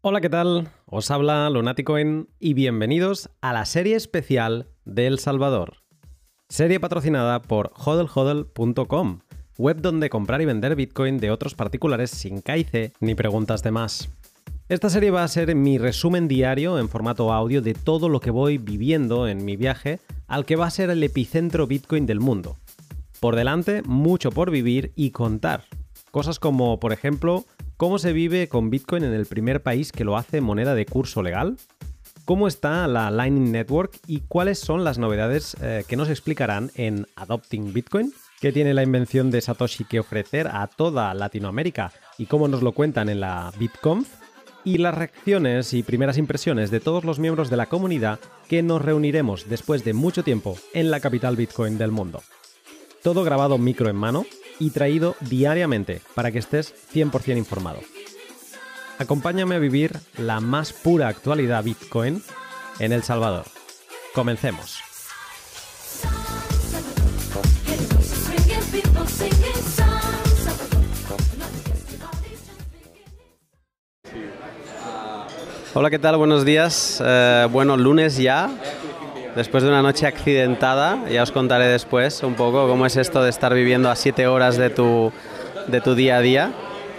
Hola, ¿qué tal? Os habla Lunaticoin y bienvenidos a la serie especial de El Salvador. Serie patrocinada por hodlhodl.com, web donde comprar y vender Bitcoin de otros particulares sin caice ni preguntas de más. Esta serie va a ser mi resumen diario en formato audio de todo lo que voy viviendo en mi viaje al que va a ser el epicentro Bitcoin del mundo. Por delante, mucho por vivir y contar. Cosas como, por ejemplo, cómo se vive con Bitcoin en el primer país que lo hace moneda de curso legal, cómo está la Lightning Network y cuáles son las novedades eh, que nos explicarán en Adopting Bitcoin, qué tiene la invención de Satoshi que ofrecer a toda Latinoamérica y cómo nos lo cuentan en la BitConf, y las reacciones y primeras impresiones de todos los miembros de la comunidad que nos reuniremos después de mucho tiempo en la capital Bitcoin del mundo. Todo grabado micro en mano y traído diariamente para que estés 100% informado. Acompáñame a vivir la más pura actualidad Bitcoin en El Salvador. Comencemos. Hola, ¿qué tal? Buenos días. Eh, bueno, lunes ya, después de una noche accidentada. Ya os contaré después un poco cómo es esto de estar viviendo a siete horas de tu, de tu día a día.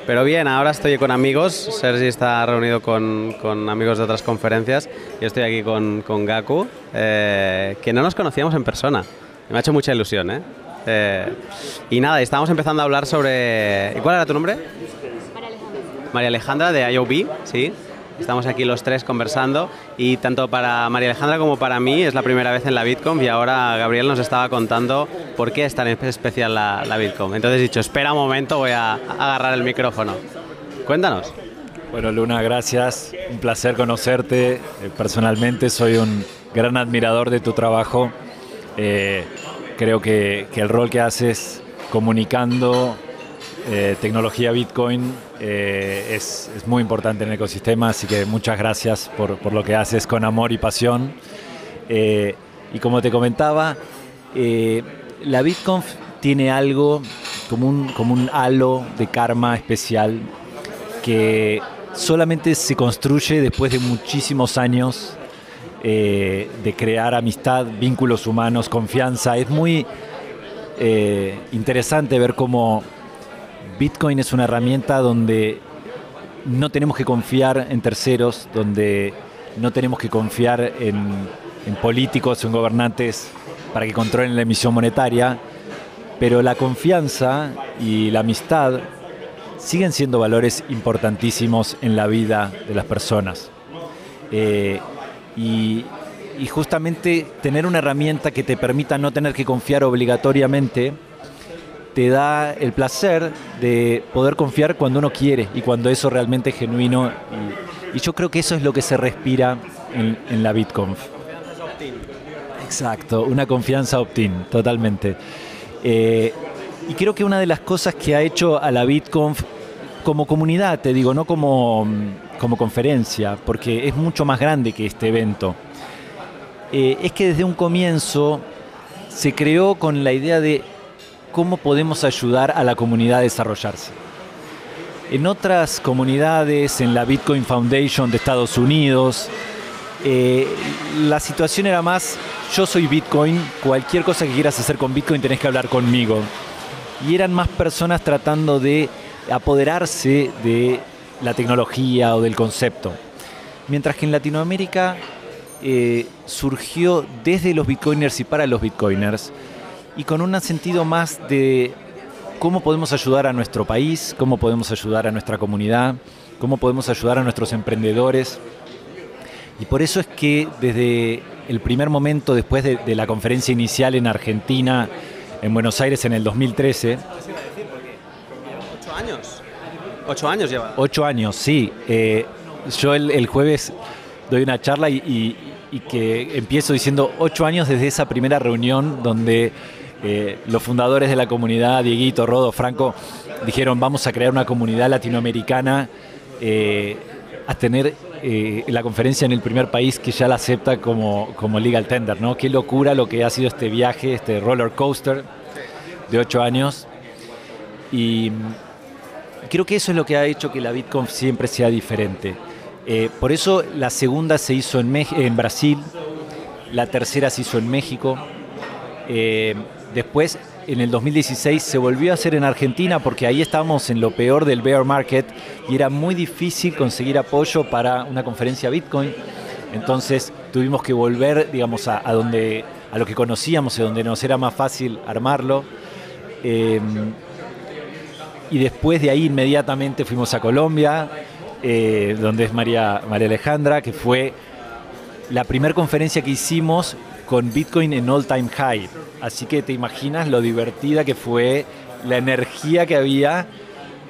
Pero bien, ahora estoy con amigos. Sergi está reunido con, con amigos de otras conferencias. Yo estoy aquí con, con Gaku, eh, que no nos conocíamos en persona. Me ha hecho mucha ilusión, ¿eh? eh y nada, estábamos empezando a hablar sobre... ¿Y cuál era tu nombre? María Alejandra. María Alejandra de IOB, sí. Estamos aquí los tres conversando y tanto para María Alejandra como para mí es la primera vez en la Bitcom y ahora Gabriel nos estaba contando por qué es tan especial la, la Bitcom. Entonces he dicho, espera un momento, voy a, agarrar el micrófono. Cuéntanos. Bueno, Luna, gracias. Un placer conocerte. Eh, personalmente soy un gran admirador de tu trabajo. Eh, creo que, que, el rol que haces comunicando eh, tecnología Bitcoin eh, es, muy importante en el ecosistema, así que muchas gracias por, lo que haces con amor y pasión. Eh, y como te comentaba, la BitConf tiene algo como un, halo de karma especial que solamente se construye después de muchísimos años de crear amistad, vínculos humanos, confianza. Es muy interesante ver cómo Bitcoin es una herramienta donde no tenemos que confiar en terceros, donde no tenemos que confiar en, políticos o en gobernantes para que controlen la emisión monetaria, pero la confianza y la amistad siguen siendo valores importantísimos en la vida de las personas. Eh, y justamente tener una herramienta que te permita no tener que confiar obligatoriamente, te da el placer de poder confiar cuando uno quiere y cuando eso realmente es genuino. Y, yo creo que eso es lo que se respira en, en la BitConf. Exacto, una confianza opt-in, totalmente. Eh, y creo que una de las cosas que ha hecho a la BitConf como comunidad, te digo, no como, como conferencia, porque es mucho más grande que este evento, eh, es que desde un comienzo se creó con la idea de cómo podemos ayudar a la comunidad a desarrollarse. En otras comunidades, en la Bitcoin Foundation de Estados Unidos, eh, la situación era más, yo soy Bitcoin, cualquier cosa que quieras hacer con Bitcoin tenés que hablar conmigo. Y eran más personas tratando de apoderarse de la tecnología o del concepto. Mientras que en Latinoamérica eh, surgió desde los Bitcoiners y para los Bitcoiners, y con un sentido más de cómo podemos ayudar a nuestro país, cómo podemos ayudar a nuestra comunidad, cómo podemos ayudar a nuestros emprendedores. Y por eso es que desde el primer momento, después de, de la conferencia inicial en Argentina, en Buenos Aires en el 2013... ¿Ocho años? ¿Ocho años lleva? Ocho años, sí. Eh, yo el, el, jueves doy una charla y, y, y, que empiezo diciendo ocho años desde esa primera reunión donde eh, los fundadores de la comunidad, Dieguito, Rodo, Franco, dijeron vamos a crear una comunidad latinoamericana eh, a tener eh, la conferencia en el primer país que ya la acepta como, como legal tender, ¿no? Qué locura lo que ha sido este viaje, este roller coaster de ocho años. Y creo que eso es lo que ha hecho que la BitConf siempre sea diferente. Por eso la segunda se hizo en, Brasil, la tercera se hizo en México. Después, en el 2016, se volvió a hacer en Argentina porque ahí estábamos en lo peor del bear market y era muy difícil conseguir apoyo para una conferencia Bitcoin. Entonces tuvimos que volver, digamos, a, donde, a lo que conocíamos y donde nos era más fácil armarlo. Eh, y después de ahí inmediatamente fuimos a Colombia, eh, donde es María, María Alejandra, que fue la primera conferencia que hicimos con Bitcoin en all time high. Así que te imaginas lo divertida que fue, la energía que había,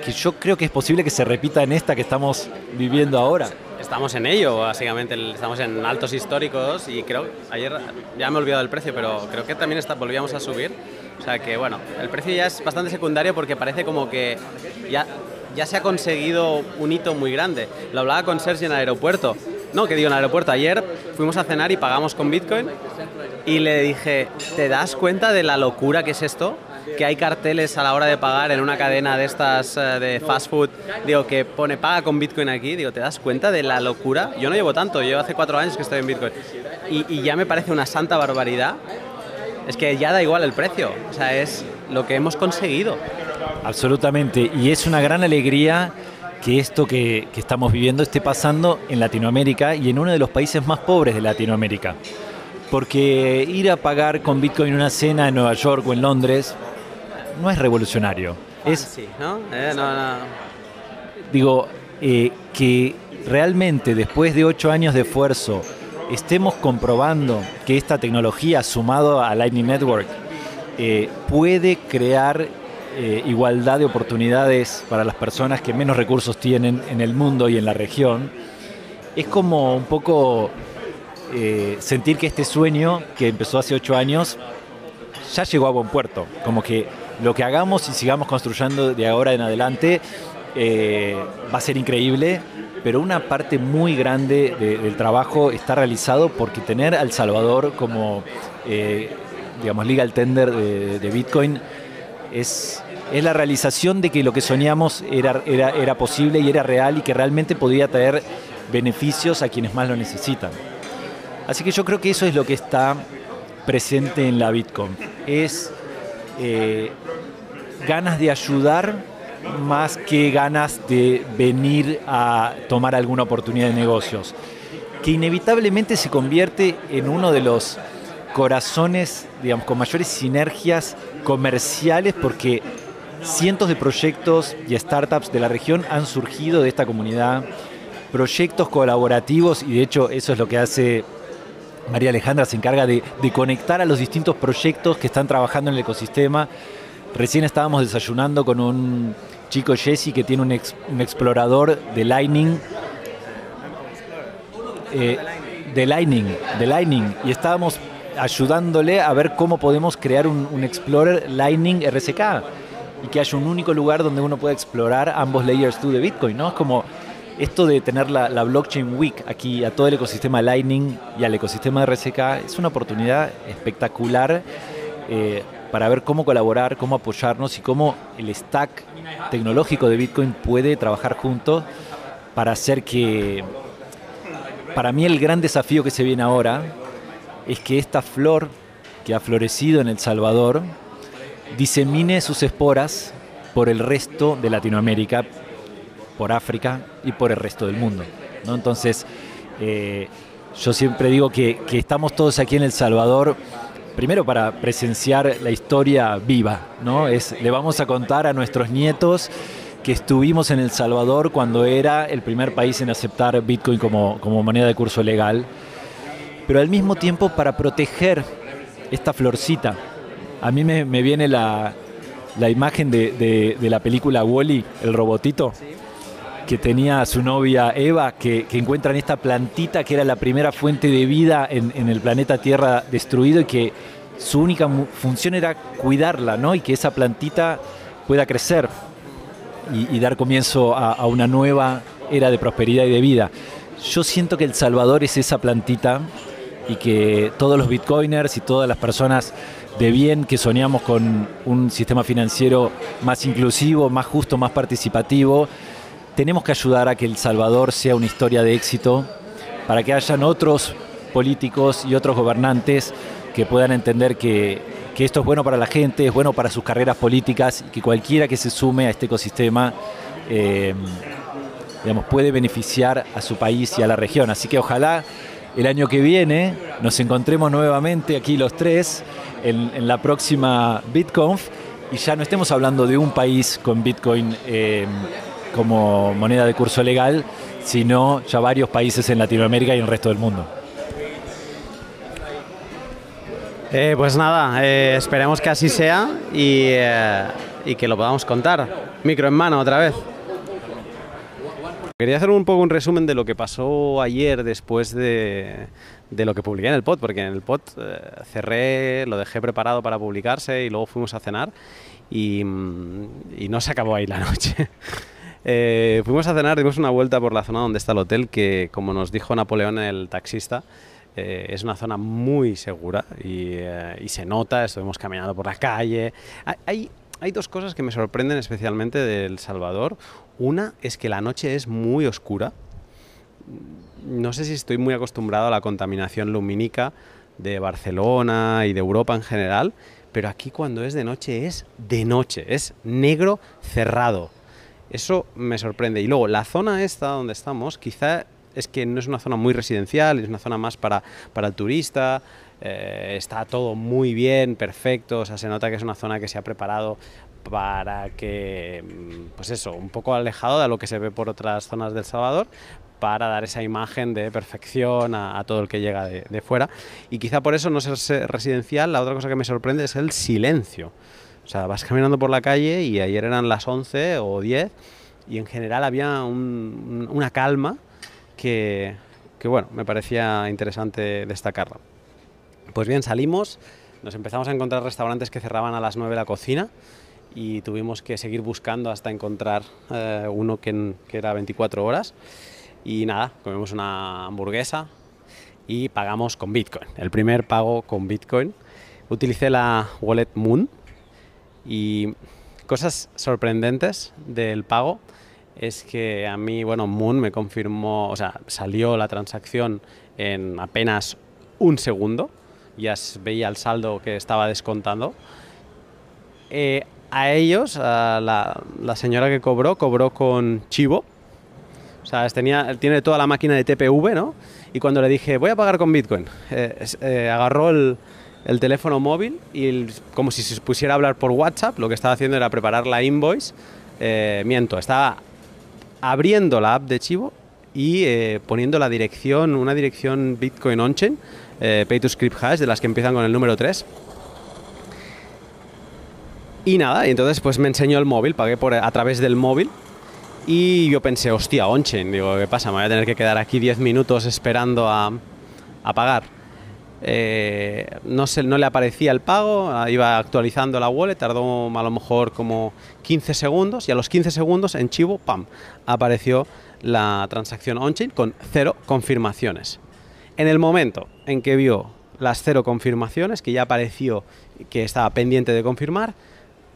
que yo creo que es posible que se repita en esta que estamos viviendo ahora. Estamos en ello, básicamente, estamos en altos históricos y creo, ayer ya me he olvidado del precio, pero creo que también volvíamos a subir. O sea que bueno, el precio ya es bastante secundario porque parece como que ya, ya se ha conseguido un hito muy grande. Lo hablaba con Sergio en el aeropuerto. No, que digo en el aeropuerto. Ayer fuimos a cenar y pagamos con Bitcoin y le dije, ¿te das cuenta de la locura que es esto? Que hay carteles a la hora de pagar en una cadena de estas eh, de fast food, digo, que pone paga con Bitcoin aquí, digo, ¿te das cuenta de la locura? Yo no llevo tanto, yo hace cuatro años que estoy en Bitcoin y, y ya me parece una santa barbaridad. Es que ya da igual el precio, o sea, es lo que hemos conseguido. Absolutamente, y es una gran alegría que esto que, estamos viviendo esté pasando en Latinoamérica y en uno de los países más pobres de Latinoamérica. Porque ir a pagar con Bitcoin una cena en Nueva York o en Londres no es revolucionario. Es, eh, ¿no? no, Digo, eh, que realmente después de ocho años de esfuerzo estemos comprobando que esta tecnología sumado a Lightning Network eh, puede crear eh, igualdad de oportunidades para las personas que menos recursos tienen en el mundo y en la región, es como un poco eh, sentir que este sueño que empezó hace ocho años ya llegó a buen puerto. Como que lo que hagamos y sigamos construyendo de ahora en adelante eh, va a ser increíble, pero una parte muy grande del trabajo está realizado porque tener a El Salvador como, digamos, legal tender de Bitcoin es, es la realización de que lo que soñamos era, era, era posible y era real y que realmente podía traer beneficios a quienes más lo necesitan. Así que yo creo que eso es lo que está presente en la Bitcoin. Es eh, ganas de ayudar más que ganas de venir a tomar alguna oportunidad de negocios, que inevitablemente se convierte en uno de los corazones, digamos, con mayores sinergias comerciales porque cientos de proyectos y startups de la región han surgido de esta comunidad, proyectos colaborativos y de hecho eso es lo que hace María Alejandra, se encarga de, conectar a los distintos proyectos que están trabajando en el ecosistema. Recién estábamos desayunando con un chico Jesse que tiene un, explorador de Lightning. Eh, de Lightning, de Lightning. Y estábamos ayudándole a ver cómo podemos crear un, Explorer Lightning RSK y que haya un único lugar donde uno pueda explorar ambos layers 2 de Bitcoin, ¿no? Es como esto de tener la, Blockchain Week aquí a todo el ecosistema Lightning y al ecosistema RSK es una oportunidad espectacular eh, para ver cómo colaborar, cómo apoyarnos y cómo el stack tecnológico de Bitcoin puede trabajar juntos para hacer que, para mí el gran desafío que se viene ahora es que esta flor que ha florecido en El Salvador disemine sus esporas por el resto de Latinoamérica, por África y por el resto del mundo. ¿no? Entonces, eh, yo siempre digo que, estamos todos aquí en El Salvador, primero para presenciar la historia viva, ¿no? Es, le vamos a contar a nuestros nietos que estuvimos en El Salvador cuando era el primer país en aceptar Bitcoin como, como moneda de curso legal pero al mismo tiempo para proteger esta florcita. A mí me, viene la, imagen de, la película Wally, el robotito, que tenía a su novia Eva, que, que, encuentran esta plantita que era la primera fuente de vida en, el planeta Tierra destruido y que su única función era cuidarla, ¿no? Y que esa plantita pueda crecer y, dar comienzo a, a, una nueva era de prosperidad y de vida. Yo siento que El Salvador es esa plantita y que todos los bitcoiners y todas las personas de bien que soñamos con un sistema financiero más inclusivo, más justo, más participativo, tenemos que ayudar a que El Salvador sea una historia de éxito, para que hayan otros políticos y otros gobernantes que puedan entender que, que esto es bueno para la gente, es bueno para sus carreras políticas y que cualquiera que se sume a este ecosistema eh, digamos, puede beneficiar a su país y a la región. Así que ojalá el año que viene nos encontremos nuevamente aquí los tres en, la próxima BitConf y ya no estemos hablando de un país con Bitcoin eh, como moneda de curso legal, sino ya varios países en Latinoamérica y en el resto del mundo. Eh, pues nada, esperemos que así sea y, y que lo podamos contar. Micro en mano otra vez. Quería hacer un poco un resumen de lo que pasó ayer después de, lo que publiqué en el pod, porque en el pod eh, cerré, lo dejé preparado para publicarse y luego fuimos a cenar y, no se acabó ahí la noche. Eh, fuimos a cenar, dimos una vuelta por la zona donde está el hotel, que como nos dijo Napoleón el taxista, eh, es una zona muy segura y, se nota, estuvimos caminando por la calle. Hay, hay dos cosas que me sorprenden especialmente de El Salvador. Una es que la noche es muy oscura. No sé si estoy muy acostumbrado a la contaminación lumínica de Barcelona y de Europa en general, pero aquí cuando es de noche es de noche, es negro cerrado. Eso me sorprende. Y luego, la zona esta donde estamos, quizá es que no es una zona muy residencial, es una zona más para, para el turista, eh, está todo muy bien, perfecto, o sea, se nota que es una zona que se ha preparado para que, mm, pues eso, un poco alejado de lo que se ve por otras zonas del Salvador, para dar esa imagen de perfección a, todo el que llega de, fuera. Y quizá por eso no es residencial, la otra cosa que me sorprende es el silencio. O sea, vas caminando por la calle y ayer eran las 11 o 10 y en general había una calma que, que, bueno, me parecía interesante destacarla. Pues bien, salimos, nos empezamos a encontrar restaurantes que cerraban a las 9 la cocina y tuvimos que seguir buscando hasta encontrar eh, uno que, era 24 horas. Y nada, comimos una hamburguesa y pagamos con Bitcoin. El primer pago con Bitcoin. Utilicé la wallet Moon y cosas sorprendentes del pago es que a mí, bueno, Moon me confirmó, o sea, salió la transacción en apenas un segundo, ya veía el saldo que estaba descontando. Eh, a ellos, la, señora que cobró, cobró con Chivo. O sea, tenía, tiene toda la máquina de TPV, ¿no? Y cuando le dije, voy a pagar con Bitcoin, eh, eh, agarró el, teléfono móvil y como si se pusiera a hablar por WhatsApp, lo que estaba haciendo era preparar la invoice. Eh, miento, estaba abriendo la app de Chivo y poniendo la dirección, una dirección Bitcoin on-chain, Pay to Script Hash, de las que empiezan con el número 3 y nada, y entonces pues me enseñó el móvil, pagué por, a través del móvil. Y yo pensé, hostia, Onchen, digo, ¿qué pasa? Me voy a tener que quedar aquí 10 minutos esperando a, a pagar. Eh, no, se, no le aparecía el pago, ah, iba actualizando la wallet, tardó a lo mejor como 15 segundos y a los 15 segundos en Chivo, ¡pam!, apareció la transacción on-chain con cero confirmaciones. En el momento en que vio las cero confirmaciones, que ya apareció que estaba pendiente de confirmar,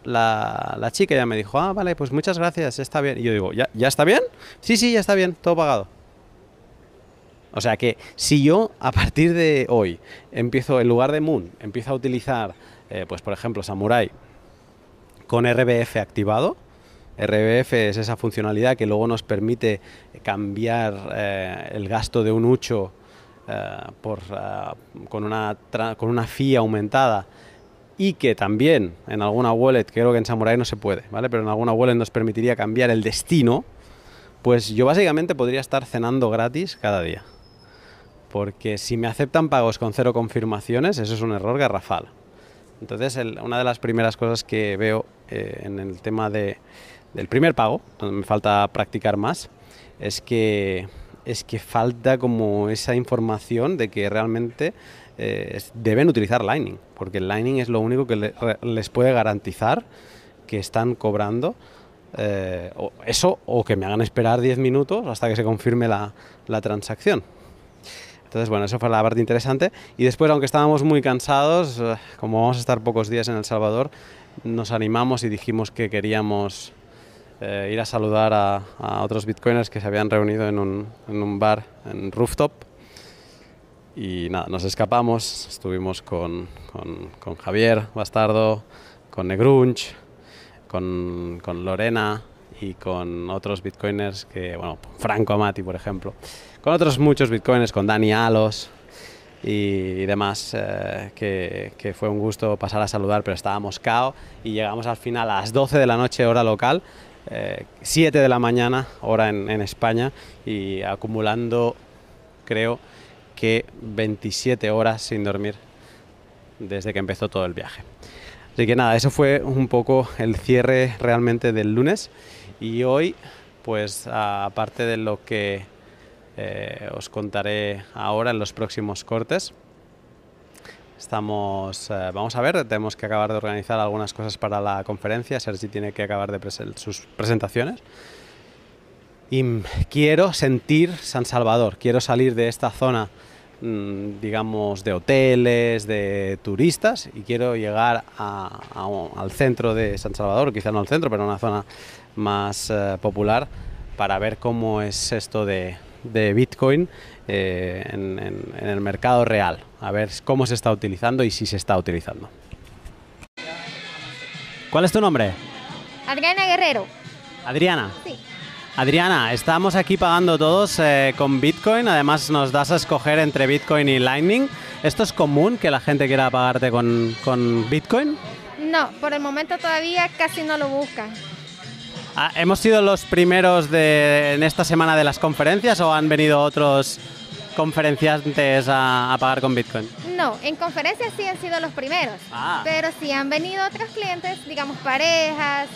la, chica ya me dijo, ah, vale, pues muchas gracias, está bien. Y yo digo, ¿ya, ¿ya está bien? Sí, sí, ya está bien, todo pagado. O sea que si yo a partir de hoy empiezo, en lugar de Moon, empiezo a utilizar, eh, pues por ejemplo, Samurai con RBF activado, RBF es esa funcionalidad que luego nos permite cambiar eh, el gasto de un ucho eh, por, con, una, con una fee aumentada y que también en alguna wallet, creo que en Samurai no se puede, ¿vale? Pero en alguna wallet nos permitiría cambiar el destino, pues yo básicamente podría estar cenando gratis cada día. Porque si me aceptan pagos con cero confirmaciones, eso es un error garrafal. Entonces, una de las primeras cosas que veo eh, en el tema de, del primer pago, donde me falta practicar más, es que, es que falta como esa información de que realmente eh, deben utilizar Lightning, porque Lightning es lo único que les puede garantizar que están cobrando eh, eso o que me hagan esperar 10 minutos hasta que se confirme la, transacción. Entonces, bueno, eso fue la parte interesante. Y después, aunque estábamos muy cansados, eh, como vamos a estar pocos días en El Salvador, nos animamos y dijimos que queríamos eh, ir a saludar a, otros bitcoiners que se habían reunido en un, en un bar en rooftop. Y nada, nos escapamos, estuvimos con, con, Javier Bastardo, con Negrunch, con, con, Lorena y con otros bitcoiners que, bueno, Franco Amati, por ejemplo, con otros muchos bitcoiners, con Dani Alos, y demás, eh, que, que, fue un gusto pasar a saludar, pero estábamos cao. Y llegamos al final a las 12 de la noche hora local, 7 eh, de la mañana hora en, en, España y acumulando, creo que 27 horas sin dormir desde que empezó todo el viaje. Así que nada, eso fue un poco el cierre realmente del lunes y hoy, pues aparte de lo que eh, os contaré ahora en los próximos cortes. Estamos, eh, vamos a ver, tenemos que acabar de organizar algunas cosas para la conferencia. Sergi tiene que acabar de sus presentaciones. Y quiero sentir San Salvador, quiero salir de esta zona, digamos, de hoteles, de turistas, y quiero llegar al centro de San Salvador, quizá no al centro, pero una zona más eh, popular, para ver cómo es esto de, de Bitcoin eh, en, el mercado real, a ver cómo se está utilizando y si se está utilizando. ¿Cuál es tu nombre? Adriana Guerrero. Adriana. Sí. Adriana, estamos aquí pagando todos eh, con Bitcoin, además nos das a escoger entre Bitcoin y Lightning. ¿Esto es común que la gente quiera pagarte con, con Bitcoin? No, por el momento todavía casi no lo buscan. Ah, ¿Hemos sido los primeros de, en esta semana de las conferencias o han venido otros conferenciantes a, pagar con Bitcoin? No, en conferencias sí han sido los primeros, ah. pero sí han venido otros clientes, digamos parejas,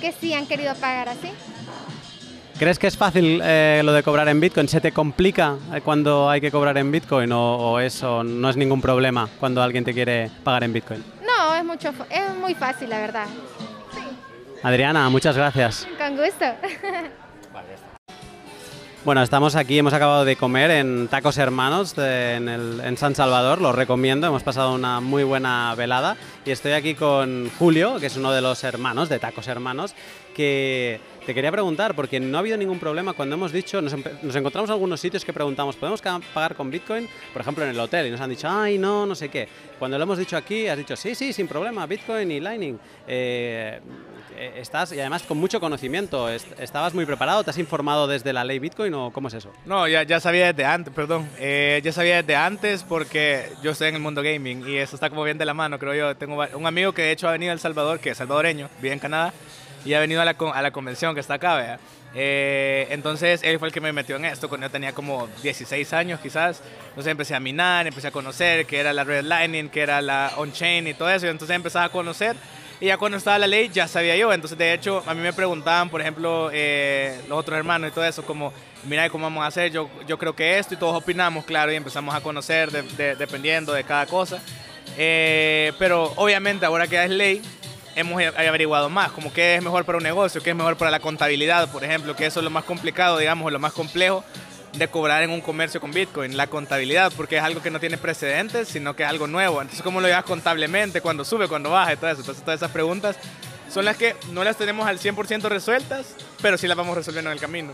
que sí han querido pagar así. ¿Crees que es fácil eh, lo de cobrar en Bitcoin? ¿Se te complica eh, cuando hay que cobrar en Bitcoin o, o, eso no es ningún problema cuando alguien te quiere pagar en Bitcoin? No, es, mucho, es muy fácil, la verdad. Adriana, muchas gracias. Con gusto. Bueno, estamos aquí, hemos acabado de comer en Tacos Hermanos en, San Salvador, lo recomiendo, hemos pasado una muy buena velada y estoy aquí con Julio, que es uno de los hermanos de Tacos Hermanos, que te quería preguntar, porque no ha habido ningún problema cuando hemos dicho, nos, encontramos en algunos sitios que preguntamos, ¿podemos pagar con Bitcoin? Por ejemplo, en el hotel, y nos han dicho, ay, no, no sé qué. Cuando lo hemos dicho aquí, has dicho, sí, sí, sin problema, Bitcoin y Lightning. Eh, eh, estás, y además con mucho conocimiento, ¿estabas muy preparado? ¿Te has informado desde la ley Bitcoin o cómo es eso? No, ya, ya sabía desde antes, perdón, eh, ya sabía desde antes porque yo estoy en el mundo gaming y eso está como bien de la mano, creo yo. Tengo un amigo que de hecho ha venido a El Salvador, que es salvadoreño, vive en Canadá y ha venido a la, a la convención que está acá, ¿verdad? Eh, entonces él fue el que me metió en esto cuando yo tenía como 16 años quizás. Entonces empecé a minar, empecé a conocer qué era la Red Lightning, qué era la On-Chain y todo eso. Y entonces empecé a conocer y ya cuando estaba la ley ya sabía yo. Entonces de hecho a mí me preguntaban, por ejemplo, eh, los otros hermanos y todo eso, como, mira, ¿cómo vamos a hacer? Yo, yo creo que esto y todos opinamos, claro, y empezamos a conocer dependiendo de cada cosa. Eh, pero obviamente ahora que es ley, hemos averiguado más, como qué es mejor para un negocio, qué es mejor para la contabilidad, por ejemplo, que eso es lo más complicado, digamos, lo más complejo de cobrar en un comercio con Bitcoin, la contabilidad, porque es algo que no tiene precedentes, sino que es algo nuevo. Entonces, ¿cómo lo llevas contablemente? cuando sube? cuando baja? Y todo eso. Entonces, todas esas preguntas son las que no las tenemos al 100% resueltas, pero sí las vamos resolviendo en el camino.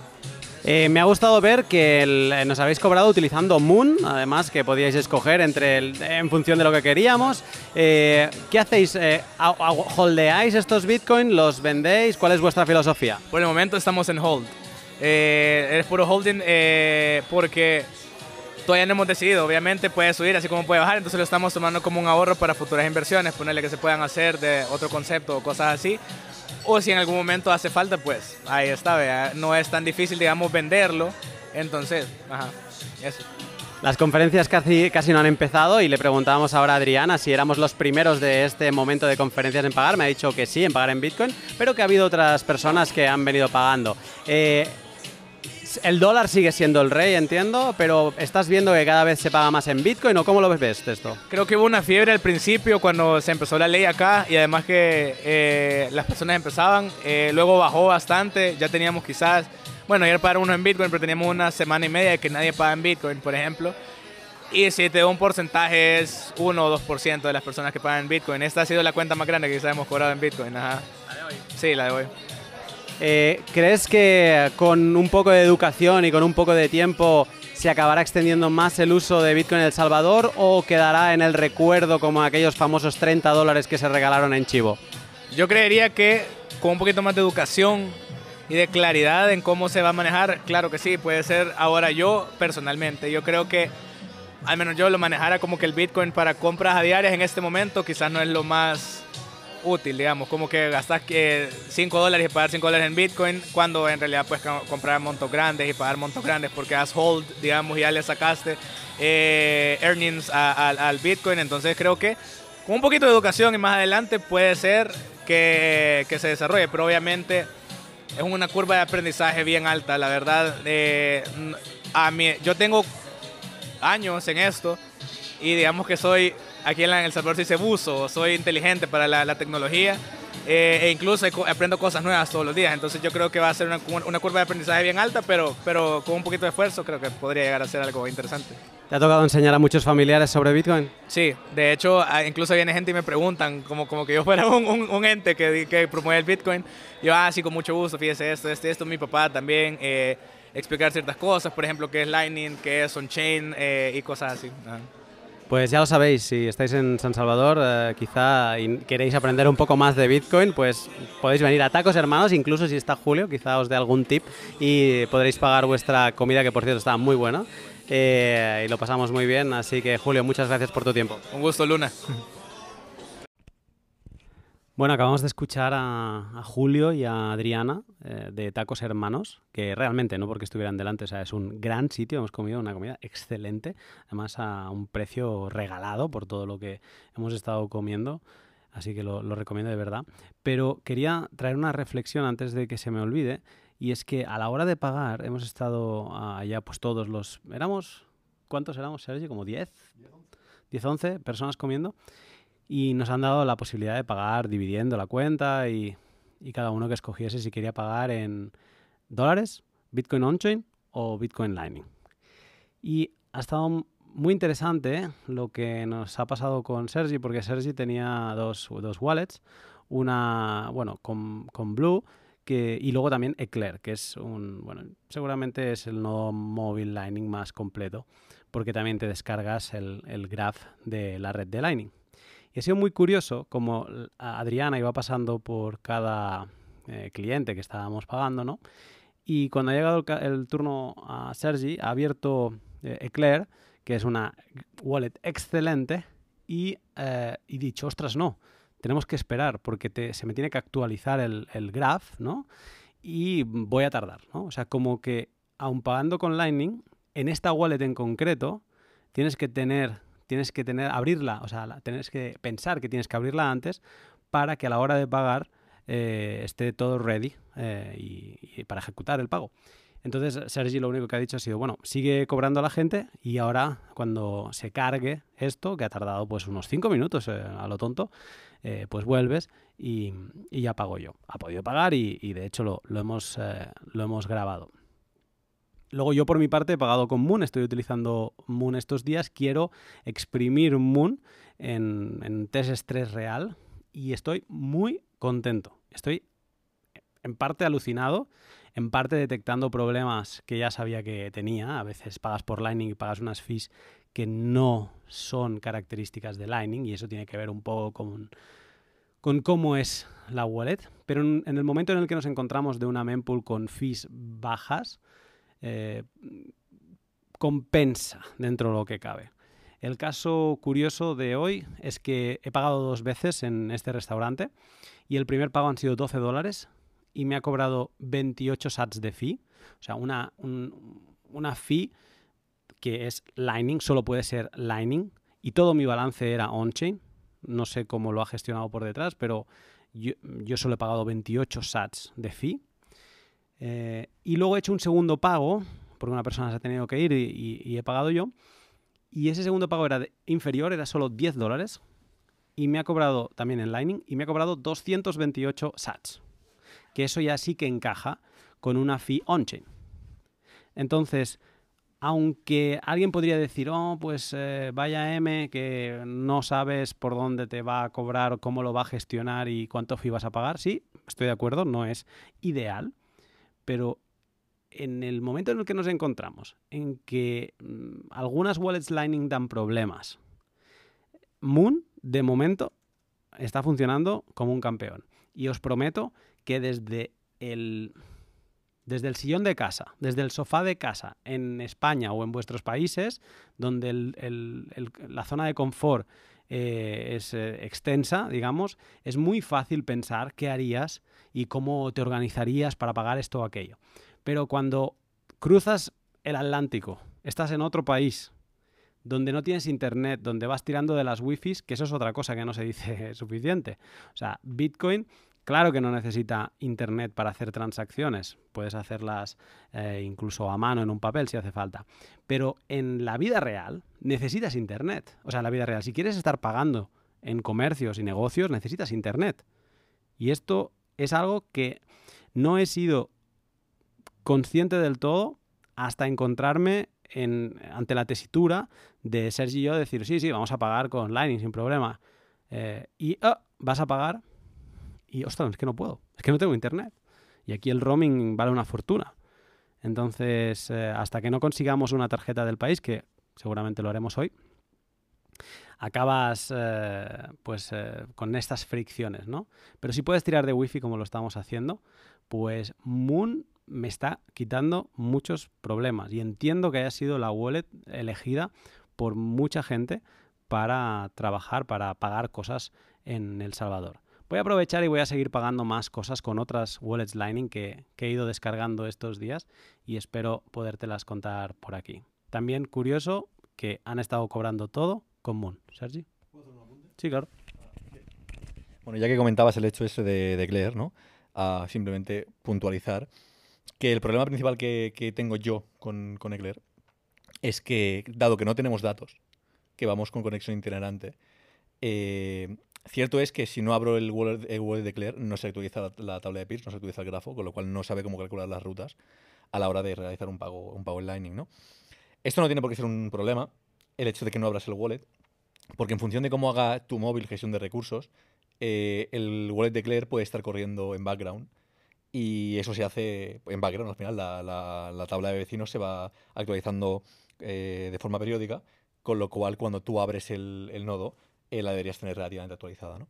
Eh, me ha gustado ver que eh, nos habéis cobrado utilizando Moon, además que podíais escoger entre en función de lo que queríamos. Eh, ¿Qué hacéis? ¿Holdeáis estos Bitcoin? ¿Los vendéis? ¿Cuál es vuestra filosofía? Por el momento estamos en hold. es puro holding porque todavía no hemos decidido. Obviamente puede subir así como puede bajar, entonces lo estamos tomando como un ahorro para futuras inversiones, ponerle que se puedan hacer de otro concepto o cosas así o si en algún momento hace falta, pues ahí está, no es tan difícil, digamos, venderlo. Entonces, ajá, eso. Las conferencias casi, casi no han empezado y le preguntábamos ahora a Adriana si éramos los primeros de este momento de conferencias en pagar. Me ha dicho que sí, en pagar en Bitcoin, pero que ha habido otras personas que han venido pagando. Eh, el dólar sigue siendo el rey, entiendo, pero ¿estás viendo que cada vez se paga más en Bitcoin o cómo lo ves esto? Creo que hubo una fiebre al principio cuando se empezó la ley acá y además que eh, las personas empezaban, eh, luego bajó bastante, ya teníamos quizás, bueno, ayer para uno en Bitcoin, pero teníamos una semana y media de que nadie paga en Bitcoin, por ejemplo. Y si te doy un porcentaje es 1 o 2% de las personas que pagan en Bitcoin. Esta ha sido la cuenta más grande que quizás hemos cobrado en Bitcoin. Ajá. ¿La de hoy? Sí, la de hoy. Eh, ¿Crees que con un poco de educación y con un poco de tiempo se acabará extendiendo más el uso de Bitcoin en El Salvador o quedará en el recuerdo como aquellos famosos 30 dólares que se regalaron en Chivo? Yo creería que con un poquito más de educación y de claridad en cómo se va a manejar, claro que sí, puede ser ahora yo personalmente. Yo creo que al menos yo lo manejara como que el Bitcoin para compras a diarias en este momento quizás no es lo más útil, digamos, como que gastas 5 dólares y pagar 5 dólares en Bitcoin, cuando en realidad puedes comprar montos grandes y pagar montos grandes porque has hold, digamos, ya le sacaste eh, earnings al Bitcoin. Entonces creo que con un poquito de educación y más adelante puede ser que, que se desarrolle, pero obviamente es una curva de aprendizaje bien alta, la verdad. Eh, a mí, yo tengo años en esto y digamos que soy, aquí en El Salvador se dice buzo, soy inteligente para la, tecnología eh, e incluso aprendo cosas nuevas todos los días. Entonces yo creo que va a ser una, una, curva de aprendizaje bien alta, pero, pero con un poquito de esfuerzo creo que podría llegar a ser algo interesante. ¿Te ha tocado enseñar a muchos familiares sobre Bitcoin? Sí, de hecho, incluso viene gente y me preguntan, como, como que yo fuera un, un, ente que, que, promueve el Bitcoin. Yo, ah, sí, con mucho gusto, fíjese esto, esto, esto, mi papá también. Eh, explicar ciertas cosas, por ejemplo, qué es Lightning, qué es on-chain eh, y cosas así. Pues ya lo sabéis, si estáis en San Salvador, eh, quizá queréis aprender un poco más de Bitcoin, pues podéis venir a Tacos Hermanos, incluso si está Julio, quizá os dé algún tip y podréis pagar vuestra comida, que por cierto está muy buena. Eh, y lo pasamos muy bien, así que Julio, muchas gracias por tu tiempo. Un gusto, Luna. Bueno, acabamos de escuchar a, Julio y a Adriana eh, de Tacos Hermanos, que realmente, no porque estuvieran delante, o sea, es un gran sitio, hemos comido una comida excelente, además a un precio regalado por todo lo que hemos estado comiendo, así que lo, recomiendo de verdad. Pero quería traer una reflexión antes de que se me olvide, y es que a la hora de pagar hemos estado allá, pues todos los... ¿Éramos? ¿Cuántos éramos, Sergio? ¿Como 10? 10, 11 personas comiendo y nos han dado la posibilidad de pagar dividiendo la cuenta y, cada uno que escogiese si quería pagar en dólares, Bitcoin on-chain o Bitcoin Lightning. Y ha estado muy interesante lo que nos ha pasado con Sergi, porque Sergi tenía dos, dos wallets, una, bueno, con, con Blue, que, y luego también Eclair, que es un, bueno, seguramente es el nodo móvil Lightning más completo, porque también te descargas el, el graph de la red de Lightning. Y ha sido muy curioso como Adriana iba pasando por cada eh, cliente que estábamos pagando, ¿no? Y cuando ha llegado el, turno a Sergi, ha abierto eh, Eclair, que es una wallet excelente, y, eh, y dicho, ostras, no, tenemos que esperar porque se me tiene que actualizar el, el graph, ¿no? Y voy a tardar, ¿no? O sea, como que aun pagando con Lightning, en esta wallet en concreto, tienes que tener tienes que tener, abrirla, o sea, tienes que pensar que tienes que abrirla antes para que a la hora de pagar eh, esté todo ready eh, y, para ejecutar el pago. Entonces Sergi lo único que ha dicho ha sido, bueno, sigue cobrando a la gente y ahora cuando se cargue esto, que ha tardado pues unos 5 minutos eh, a lo tonto, pues vuelves y, ya pago yo. Ha podido pagar y, de hecho lo hemos, lo hemos grabado. Luego yo por mi parte he pagado con Moon, estoy utilizando Moon estos días, quiero exprimir Moon en, en test estrés real y estoy muy contento. Estoy en parte alucinado, en parte detectando problemas que ya sabía que tenía. A veces pagas por Lightning y pagas unas fees que no son características de Lightning y eso tiene que ver un poco con, con cómo es la wallet. Pero en, en el momento en el que nos encontramos de una mempool con fees bajas, eh, compensa dentro de lo que cabe. El caso curioso de hoy es que he pagado dos veces en este restaurante y el primer pago han sido 12 dólares y me ha cobrado 28 sats de fee. O sea, una, una fee que es Lightning, solo puede ser Lightning y todo mi balance era on-chain. No sé cómo lo ha gestionado por detrás, pero yo, yo solo he pagado 28 sats de fee eh, y luego he hecho un segundo pago, porque una persona se ha tenido que ir y, he pagado yo. Y ese segundo pago era inferior, era solo 10 dólares. Y me ha cobrado también en Lightning y me ha cobrado 228 sats. Que eso ya sí que encaja con una fee on-chain. Entonces, aunque alguien podría decir, oh, pues eh, vaya M, que no sabes por dónde te va a cobrar, cómo lo va a gestionar y cuánto fee vas a pagar, sí, estoy de acuerdo, no es ideal, pero en el momento en el que nos encontramos, en que mm, algunas wallets Lightning dan problemas, Moon, de momento, está funcionando como un campeón. Y os prometo que desde el desde el sillón de casa, desde el sofá de casa, en España o en vuestros países, donde la zona de confort eh, es eh, extensa, digamos, es muy fácil pensar qué harías y cómo te organizarías para pagar esto o aquello. Pero cuando cruzas el Atlántico, estás en otro país, donde no tienes internet, donde vas tirando de las wifis, que eso es otra cosa que no se dice suficiente. O sea, Bitcoin Claro que no necesita Internet para hacer transacciones, puedes hacerlas eh, incluso a mano en un papel si hace falta, pero en la vida real necesitas Internet. O sea, en la vida real, si quieres estar pagando en comercios y negocios, necesitas Internet. Y esto es algo que no he sido consciente del todo hasta encontrarme ante la tesitura de Sergi y yo decir, sí, sí, vamos a pagar con Lightning sin problema. Eh, y ah, vas a pagar y ostras, es que no puedo, es que no tengo internet. Y aquí el roaming vale una fortuna. Entonces, eh, hasta que no consigamos una tarjeta del país, que seguramente lo haremos hoy, acabas eh, pues eh, con estas fricciones, ¿no? Pero si puedes tirar de wifi como lo estamos haciendo, pues Moon me está quitando muchos problemas y entiendo que haya sido la wallet elegida por mucha gente para trabajar, para pagar cosas en El Salvador. Voy a aprovechar y voy a seguir pagando más cosas con otras wallets Lightning que, he ido descargando estos días y espero podértelas contar por aquí. También curioso que han estado cobrando todo con Moon. Sergi. Sí, claro. Bueno, ya que comentabas el hecho ese de, de ¿no? A simplemente puntualizar que el problema principal que, tengo yo con, con Eclair es que, dado que no tenemos datos, que vamos con conexión itinerante, eh, Cierto es que si no abro el wallet, de Claire, no se actualiza la, tabla de PIRS, no se actualiza el grafo, con lo cual no sabe cómo calcular las rutas a la hora de realizar un pago, un pago en Lightning, ¿no? Esto no tiene por qué ser un problema, el hecho de que no abras el wallet, porque en función de cómo haga tu móvil gestión de recursos, eh, el wallet de Claire puede estar corriendo en background y eso se hace en background. Al final, la, tabla de vecinos se va actualizando eh, de forma periódica, con lo cual cuando tú abres el, el nodo, eh, la deberías tener relativamente actualizada. ¿no?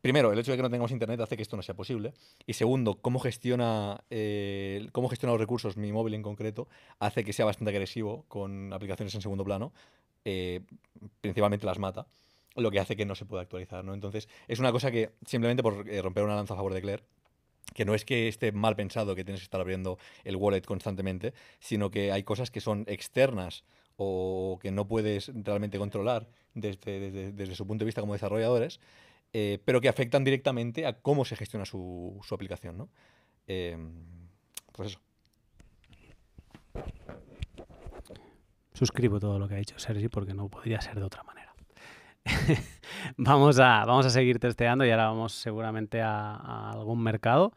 Primero, el hecho de que no tengamos internet hace que esto no sea posible. Y segundo, cómo gestiona, eh, cómo gestiona los recursos mi móvil en concreto hace que sea bastante agresivo con aplicaciones en segundo plano. Eh, principalmente las mata, lo que hace que no se pueda actualizar. ¿no? Entonces, es una cosa que simplemente por romper una lanza a favor de Claire, que no es que esté mal pensado que tienes que estar abriendo el wallet constantemente, sino que hay cosas que son externas o que no puedes realmente controlar desde, desde, su punto de vista como desarrolladores, eh, pero que afectan directamente a cómo se gestiona su, su aplicación. ¿no? Eh, pues eso. Suscribo todo lo que ha dicho Sergi porque no podría ser de otra manera. vamos, a, vamos a seguir testeando y ahora vamos seguramente a, algún mercado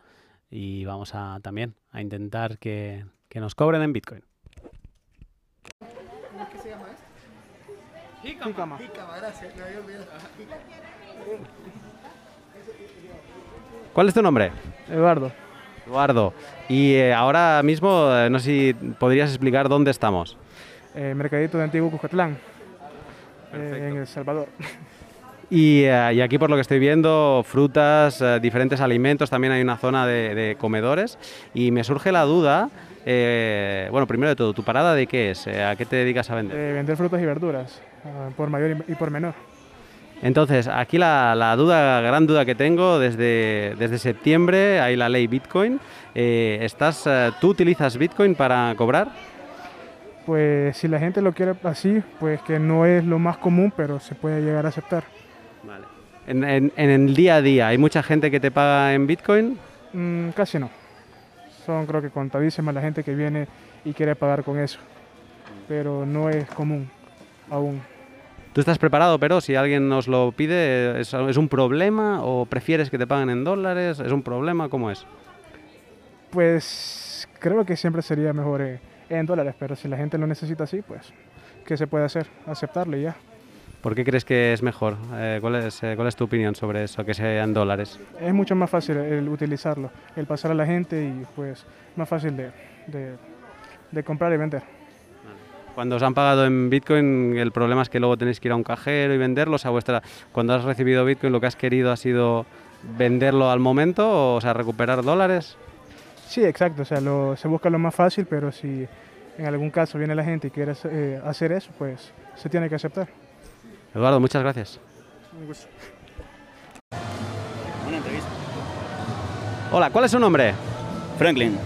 y vamos a también a intentar que, que nos cobren en Bitcoin. Jícama. gracias. ¿Cuál es tu nombre? Eduardo. Eduardo. Y eh, ahora mismo, eh, no sé si podrías explicar dónde estamos. Eh, Mercadito de Antiguo Cuscatlán, en El Salvador. Y, aquí por lo que estoy viendo, frutas, diferentes alimentos, también hay una zona de, comedores. Y me surge la duda, bueno, primero de todo, ¿tu parada de qué es? ¿A qué te dedicas a vender? vender frutas y verduras. Ah, por mayor y por menor. Entonces, aquí la, duda, gran duda que tengo, desde, desde septiembre hay la ley Bitcoin. Eh, ¿estás, eh, ¿Tú utilizas Bitcoin para cobrar? Pues si la gente lo quiere así, pues que no es lo más común, pero se puede llegar a aceptar. Vale. ¿En, el día a día hay mucha gente que te paga en Bitcoin? Mm, casi no. Son creo que contadísimas la gente que viene y quiere pagar con eso. Pero no es común aún. ¿Tú estás preparado, pero si alguien nos lo pide, ¿es, un problema o prefieres que te paguen en dólares? ¿Es un problema? ¿Cómo es? Pues creo que siempre sería mejor eh, en dólares, pero si la gente lo necesita así, pues, ¿qué se puede hacer? Aceptarlo y ya. ¿Por qué crees que es mejor? Eh, ¿cuál, es, eh, ¿Cuál es tu opinión sobre eso, que sea en dólares? Es mucho más fácil el utilizarlo, el pasar a la gente y pues más fácil de, de, de comprar y vender. Cuando os han pagado en Bitcoin, el problema es que luego tenéis que ir a un cajero y venderlo. O sea, vuestra, cuando has recibido Bitcoin, lo que has querido ha sido venderlo al momento, o, sea, recuperar dólares. Sí, exacto. O sea, lo, se busca lo más fácil, pero si en algún caso viene la gente y quiere eh, hacer eso, pues se tiene que aceptar. Eduardo, muchas gracias. Un gusto. Una entrevista. Hola, ¿cuál es su nombre? Franklin,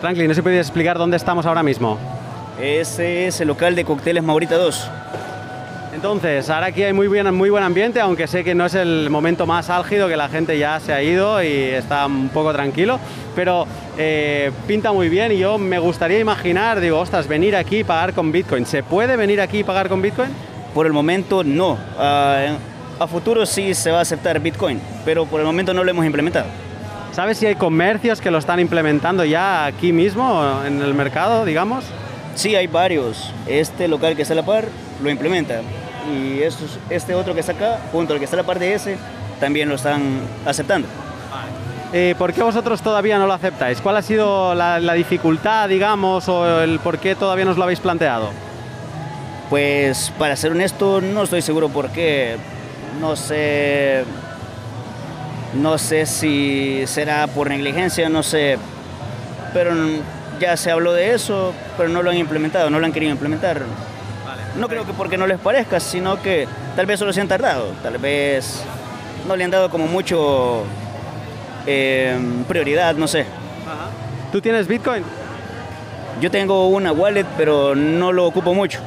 Franklin, ¿no se puede explicar dónde estamos ahora mismo? Ese es el local de cócteles Maurita 2. Entonces, ahora aquí hay muy buen, muy buen ambiente, aunque sé que no es el momento más álgido, que la gente ya se ha ido y está un poco tranquilo, pero eh, pinta muy bien y yo me gustaría imaginar, digo, ostras, venir aquí y pagar con Bitcoin. ¿Se puede venir aquí y pagar con Bitcoin? Por el momento no. Ah, a futuro sí se va a aceptar Bitcoin, pero por el momento no lo hemos implementado. ¿Sabes si hay comercios que lo están implementando ya aquí mismo en el mercado, digamos? Sí, hay varios. Este local que está a la par lo implementa. Y estos- este otro que está acá, junto al que está a la par de ese, también lo están aceptando. Eh, ¿Por qué vosotros todavía no lo aceptáis? ¿Cuál ha sido la, la dificultad, digamos, o el por qué todavía no os lo habéis planteado? Pues para ser honesto, no estoy seguro por qué. No sé. No sé si será por negligencia, no sé. Pero ya se habló de eso, pero no lo han implementado, no lo han querido implementar. No creo que porque no les parezca, sino que tal vez solo se han tardado. Tal vez no le han dado como mucho eh, prioridad, no sé. ¿Tú tienes Bitcoin? Yo tengo una wallet, pero no lo ocupo mucho.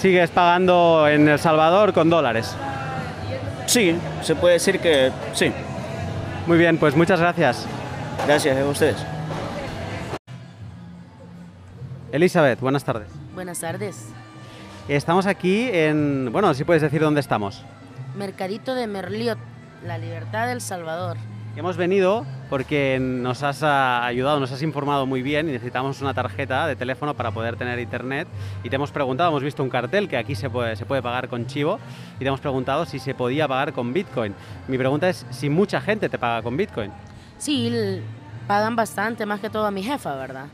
¿Sigues pagando en El Salvador con dólares? Sí, se puede decir que sí. Muy bien, pues muchas gracias. Gracias a ustedes. Elizabeth, buenas tardes. Buenas tardes. Estamos aquí en... Bueno, si puedes decir dónde estamos. Mercadito de Merliot, La Libertad del Salvador. Hemos venido porque nos has ah, ayudado, nos has informado muy bien y necesitamos una tarjeta de teléfono para poder tener internet. Y te hemos preguntado, hemos visto un cartel que aquí se puede, se puede pagar con chivo y te hemos preguntado si se podía pagar con Bitcoin. Mi pregunta es si mucha gente te paga con Bitcoin. Sí, pagan bastante, más que todo a mi jefa, ¿verdad?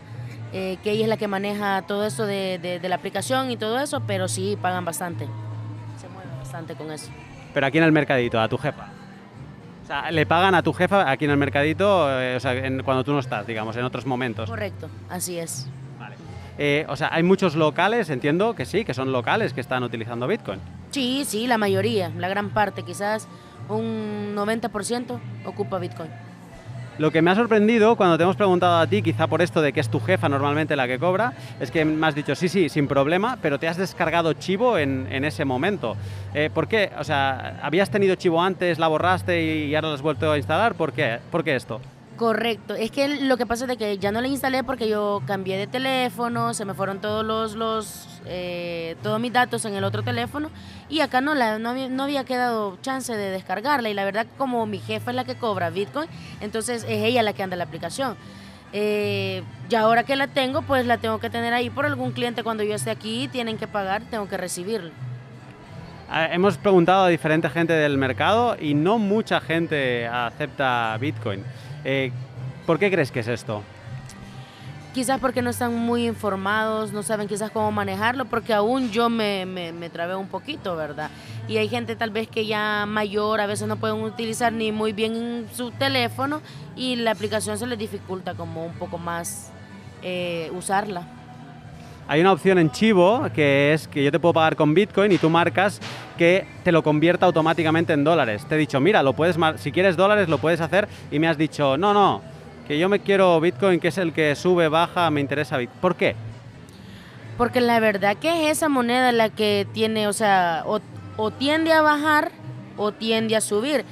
Eh, que ella es la que maneja todo eso de, de- de la aplicación y todo eso, pero sí, pagan bastante. Se mueve bastante con eso. Pero aquí en el mercadito, a tu jefa. O sea, le pagan a tu jefa aquí en el mercadito eh, o sea, en- cuando tú no estás, digamos, en otros momentos. Correcto, así es. Eh, o sea, hay muchos locales, entiendo que sí, que son locales que están utilizando Bitcoin. Sí, sí, la mayoría, la gran parte, quizás un 90% ocupa Bitcoin. Lo que me ha sorprendido cuando te hemos preguntado a ti, quizá por esto de que es tu jefa normalmente la que cobra, es que me has dicho sí, sí, sin problema, pero te has descargado Chivo en, en ese momento. Eh, ¿Por qué? O sea, ¿habías tenido Chivo antes, la borraste y ahora la has vuelto a instalar? ¿Por qué? ¿Por qué esto? Correcto, es que lo que pasa es de que ya no la instalé porque yo cambié de teléfono, se me fueron todos los, eh, todos mis datos en el otro teléfono y acá no, la, no, había, quedado chance de descargarla y la verdad como mi jefa es la que cobra Bitcoin, entonces es ella la que anda la aplicación. Eh, y ahora que la tengo, pues la tengo que tener ahí por algún cliente cuando yo esté aquí, tienen que pagar, tengo que recibirlo. Eh, Hemos preguntado a diferente gente del mercado y no mucha gente acepta Bitcoin. Eh, ¿Por qué crees que es esto? Quizás porque no están muy informados, no saben quizás cómo manejarlo, porque aún yo me, me, me trabé un poquito, ¿verdad? Y hay gente tal vez que ya mayor, a veces no pueden utilizar ni muy bien su teléfono y la aplicación se les dificulta como un poco más eh, usarla. Hay una opción en Chivo que es que yo te puedo pagar con Bitcoin y tú marcas que te lo convierta automáticamente en dólares. Te he dicho, mira, lo puedes si quieres dólares lo puedes hacer y me has dicho, no, no, que yo me quiero Bitcoin, que es el que sube, baja, me interesa Bitcoin. ¿Por qué? Porque la verdad que es esa moneda la que tiene, o sea, o, o tiende a bajar o tiende a subir.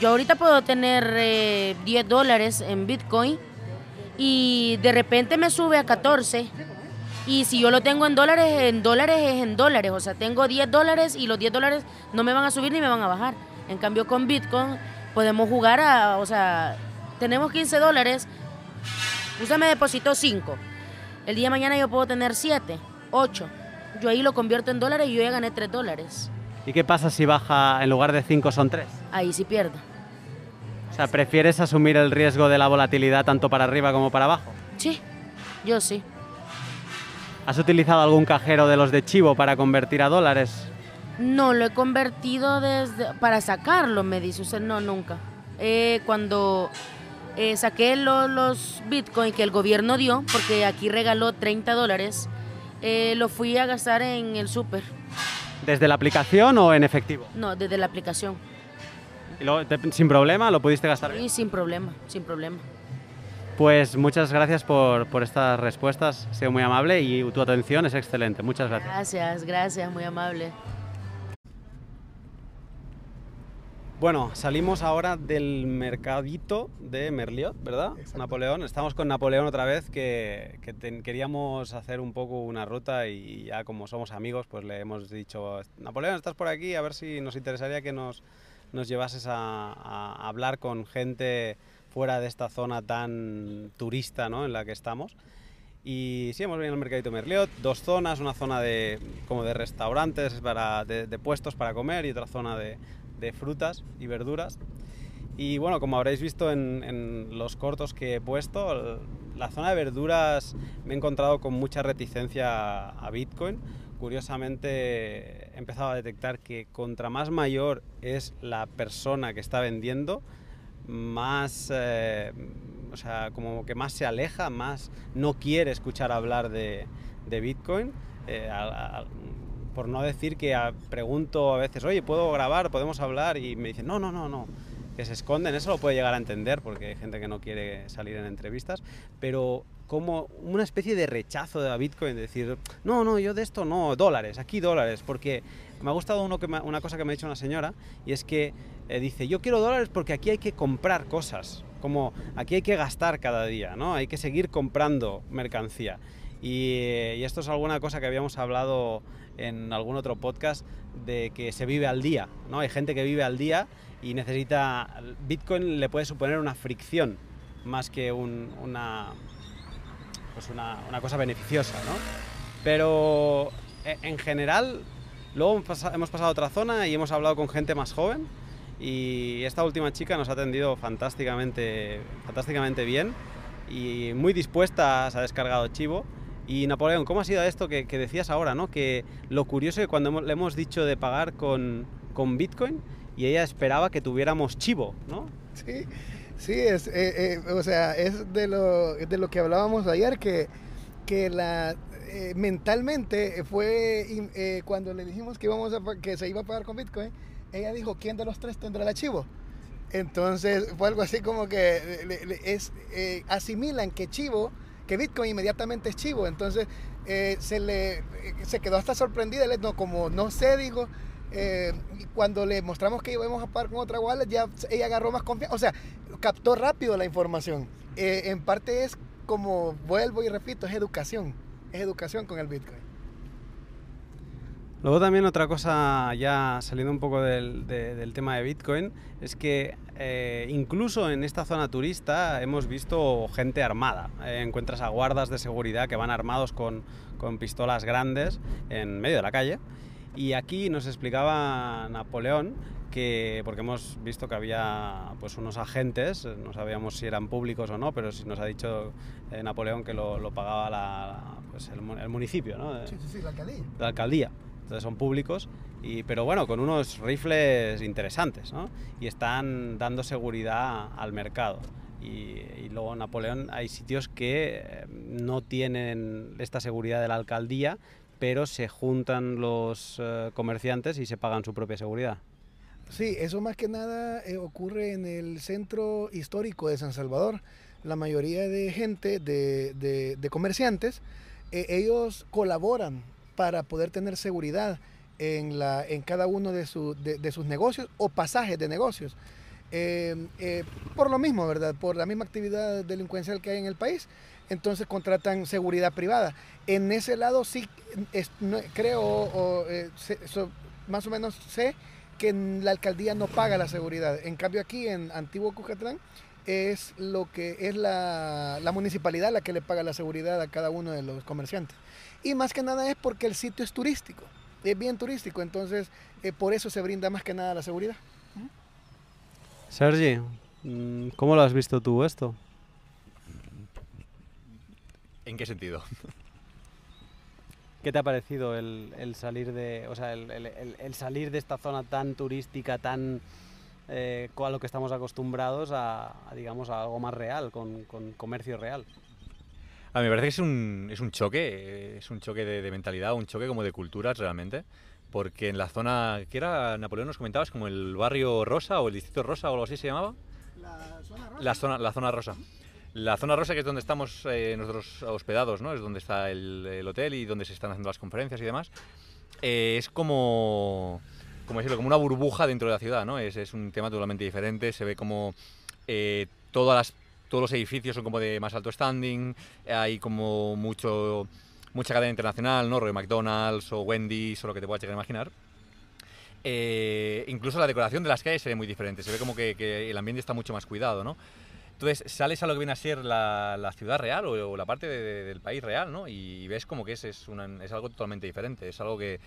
Yo ahorita puedo tener eh, 10 dólares en Bitcoin y de repente me sube a 14. Y si yo lo tengo en dólares, en dólares es en dólares. O sea, tengo 10 dólares y los 10 dólares no me van a subir ni me van a bajar. En cambio, con Bitcoin podemos jugar a, o sea, tenemos 15 dólares, usted me depositó 5. El día de mañana yo puedo tener 7, 8. Yo ahí lo convierto en dólares y yo ya gané 3 dólares. ¿Y qué pasa si baja en lugar de 5 son 3? Ahí sí pierdo. O sea, ¿prefieres asumir el riesgo de la volatilidad tanto para arriba como para abajo? Sí, yo sí. ¿Has utilizado algún cajero de los de Chivo para convertir a dólares? No, lo he convertido desde para sacarlo, me dice usted. No, nunca. Eh, cuando eh, saqué lo- los bitcoins que el gobierno dio, porque aquí regaló 30 dólares, eh, lo fui a gastar en el súper. ¿Desde la aplicación o en efectivo? No, desde la aplicación. Y luego, te- sin problema, lo pudiste gastar. Y sin problema, sin problema. Pues muchas gracias por, por estas respuestas, ha sido muy amable y tu atención es excelente. Muchas gracias. Gracias, gracias, muy amable. Bueno, salimos ahora del mercadito de Merliot, ¿verdad? Napoleón. Estamos con Napoleón otra vez, que, que ten- queríamos hacer un poco una ruta y ya como somos amigos, pues le hemos dicho, Napoleón, estás por aquí, a ver si nos interesaría que nos, nos llevases a, a hablar con gente fuera de esta zona tan turista ¿no? en la que estamos. Y sí, hemos venido al mercadito Merliot, dos zonas, una zona de, como de restaurantes, para, de, de puestos para comer y otra zona de, de frutas y verduras. Y bueno, como habréis visto en, en los cortos que he puesto, la zona de verduras me he encontrado con mucha reticencia a Bitcoin. Curiosamente he empezado a detectar que contra más mayor es la persona que está vendiendo, más, eh, o sea, como que más se aleja, más no quiere escuchar hablar de, de Bitcoin. Eh, al- al- por no decir que a- pregunto a veces, oye, ¿puedo grabar? ¿Podemos hablar? Y me dicen, no, no, no, no. Que se esconden, eso lo puede llegar a entender porque hay gente que no quiere salir en entrevistas, pero como una especie de rechazo la Bitcoin, de decir, no, no, yo de esto no, dólares, aquí dólares, porque me ha gustado uno que me- una cosa que me ha dicho una señora, y es que eh, dice, yo quiero dólares porque aquí hay que comprar cosas, como aquí hay que gastar cada día, ¿no? Hay que seguir comprando mercancía. Y, eh, y esto es alguna cosa que habíamos hablado en algún otro podcast de que se vive al día, ¿no? Hay gente que vive al día y necesita... Bitcoin le puede suponer una fricción más que un- una, pues una, una cosa beneficiosa, ¿no? Pero e- en general, luego hemos pasado a otra zona y hemos hablado con gente más joven y esta última chica nos ha atendido fantásticamente, fantásticamente bien y muy dispuesta, se ha descargado Chivo. Y Napoleón, ¿cómo ha sido esto que, que decías ahora, ¿no? Que lo curioso es que cuando hemos- le hemos dicho de pagar con, con Bitcoin y ella esperaba que tuviéramos Chivo, ¿no? Sí, sí, es, eh, eh, o sea, es de lo, de lo que hablábamos ayer, que, que la, eh, mentalmente fue eh, cuando le dijimos que, íbamos a, que se iba a pagar con Bitcoin, ella dijo, ¿quién de los tres tendrá el archivo? Entonces fue algo así como que le- le- es, eh, asimilan que Chivo, que Bitcoin inmediatamente es Chivo. Entonces se le se quedó hasta sorprendida. No, como no sé, digo, eh, y cuando le mostramos que íbamos a pagar con otra wallet, ya ella agarró más confianza. O sea, captó rápido la información. Eh, en parte es como, vuelvo y repito, es educación. Es educación con el Bitcoin. Luego también otra cosa, ya saliendo un poco del, de- del tema de Bitcoin, es que eh, incluso en esta zona turista hemos visto gente armada. Eh, encuentras a guardas de seguridad que van armados con, con pistolas grandes en medio de la calle. Y aquí nos explicaba Napoleón que, porque hemos visto que había pues unos agentes, no sabíamos si eran públicos o no, pero sí nos ha dicho eh, Napoleón que lo, lo pagaba la- pues el, el municipio, ¿no? Sí, sí, sí, la alcaldía. la alcaldía. Entonces son públicos, y, pero bueno, con unos rifles interesantes, ¿no? Y están dando seguridad al mercado. Y, y luego Napoleón hay sitios que eh, no tienen esta seguridad de la alcaldía, pero se juntan los eh, comerciantes y se pagan su propia seguridad. Sí, eso más que nada eh, ocurre en el centro histórico de San Salvador. La mayoría de gente, de, de- de comerciantes, eh, ellos colaboran para poder tener seguridad en, la, en cada uno de, su- de- de sus negocios o pasajes de negocios. Eh, eh, por lo mismo, ¿verdad? Por la misma actividad delincuencial que hay en el país, entonces contratan seguridad privada. En ese lado sí creo, o, eh, más o menos sé que la alcaldía no paga la seguridad. En cambio aquí en Antiguo Cucatlán, es lo que es la, la, municipalidad la que le paga la seguridad a cada uno de los comerciantes. Y más que nada es porque el sitio es turístico, es bien turístico, entonces eh, por eso se brinda más que nada la seguridad. Sergi, mm, ¿cómo lo has visto tú esto? ¿En qué sentido? ¿Qué te ha parecido el, salir de, o sea, el, el, salir de esta zona tan turística, tan eh, a lo que estamos acostumbrados a, digamos, a algo más real, con, con, comercio real? A mí me parece que es un, es un choque, es un choque de, de, mentalidad, un choque como de culturas realmente, porque en la zona que era, Napoleón nos comentabas, como el barrio Rosa o el distrito Rosa o algo así se llamaba. La zona rosa. La zona, la zona rosa. La zona rosa, que es donde estamos eh, nosotros hospedados, ¿no? Es donde está el, hotel y donde se están haciendo las conferencias y demás. Eh, es como, como decirlo, como una burbuja dentro de la ciudad, ¿no? Es, es un tema totalmente diferente. Se ve como eh, todas las, todos los edificios son como de más alto standing. Hay como mucho, mucha cadena internacional, ¿no? Rollo McDonald's o Wendy's o lo que te puedas llegar a imaginar. incluso la decoración de las calles se ve muy diferente. Se ve como que, que el ambiente está mucho más cuidado, ¿no? Entonces sales a lo que viene a ser la, ciudad real o, la parte del país real, ¿no? Y, ves como que es, es, es, algo totalmente diferente, es algo que,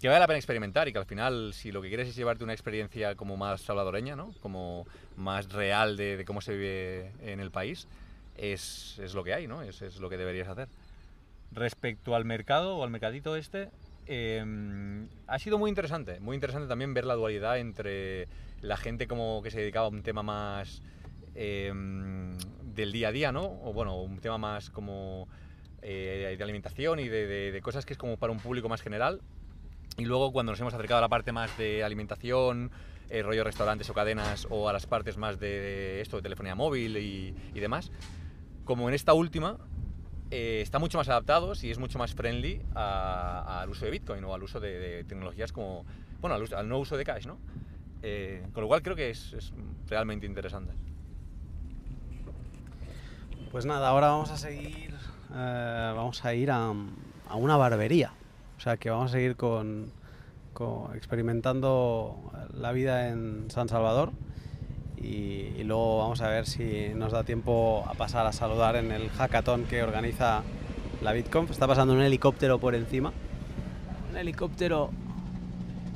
que, vale la pena experimentar y que al final, si lo que quieres es llevarte una experiencia como más salvadoreña, ¿no? Como más real de, cómo se vive en el país, es, es lo que hay, ¿no? Es, es, lo que deberías hacer. Respecto al mercado o al mercadito este, em, ha sido muy interesante, muy interesante también ver la dualidad entre la gente como que se dedicaba a un tema más Em, del día a día, ¿no? O bueno, un tema más como eh, de alimentación y de, cosas que es como para un público más general. Y luego cuando nos hemos acercado a la parte más de alimentación, eh, rollo restaurantes o cadenas, o a las partes más de, esto, de telefonía móvil y, demás, como en esta última, eh, está mucho más adaptado y es mucho más friendly al uso de Bitcoin o al uso de, tecnologías como, bueno, al, no uso de cash, ¿no? con lo cual creo que es realmente interesante. Pues nada, ahora vamos a seguir, eh, vamos a ir a, una barbería. O sea que vamos a seguir con, experimentando la vida en San Salvador y, luego vamos a ver si nos da tiempo a pasar a saludar en el hackathon que organiza la BitConf. Está pasando un helicóptero por encima. Un helicóptero...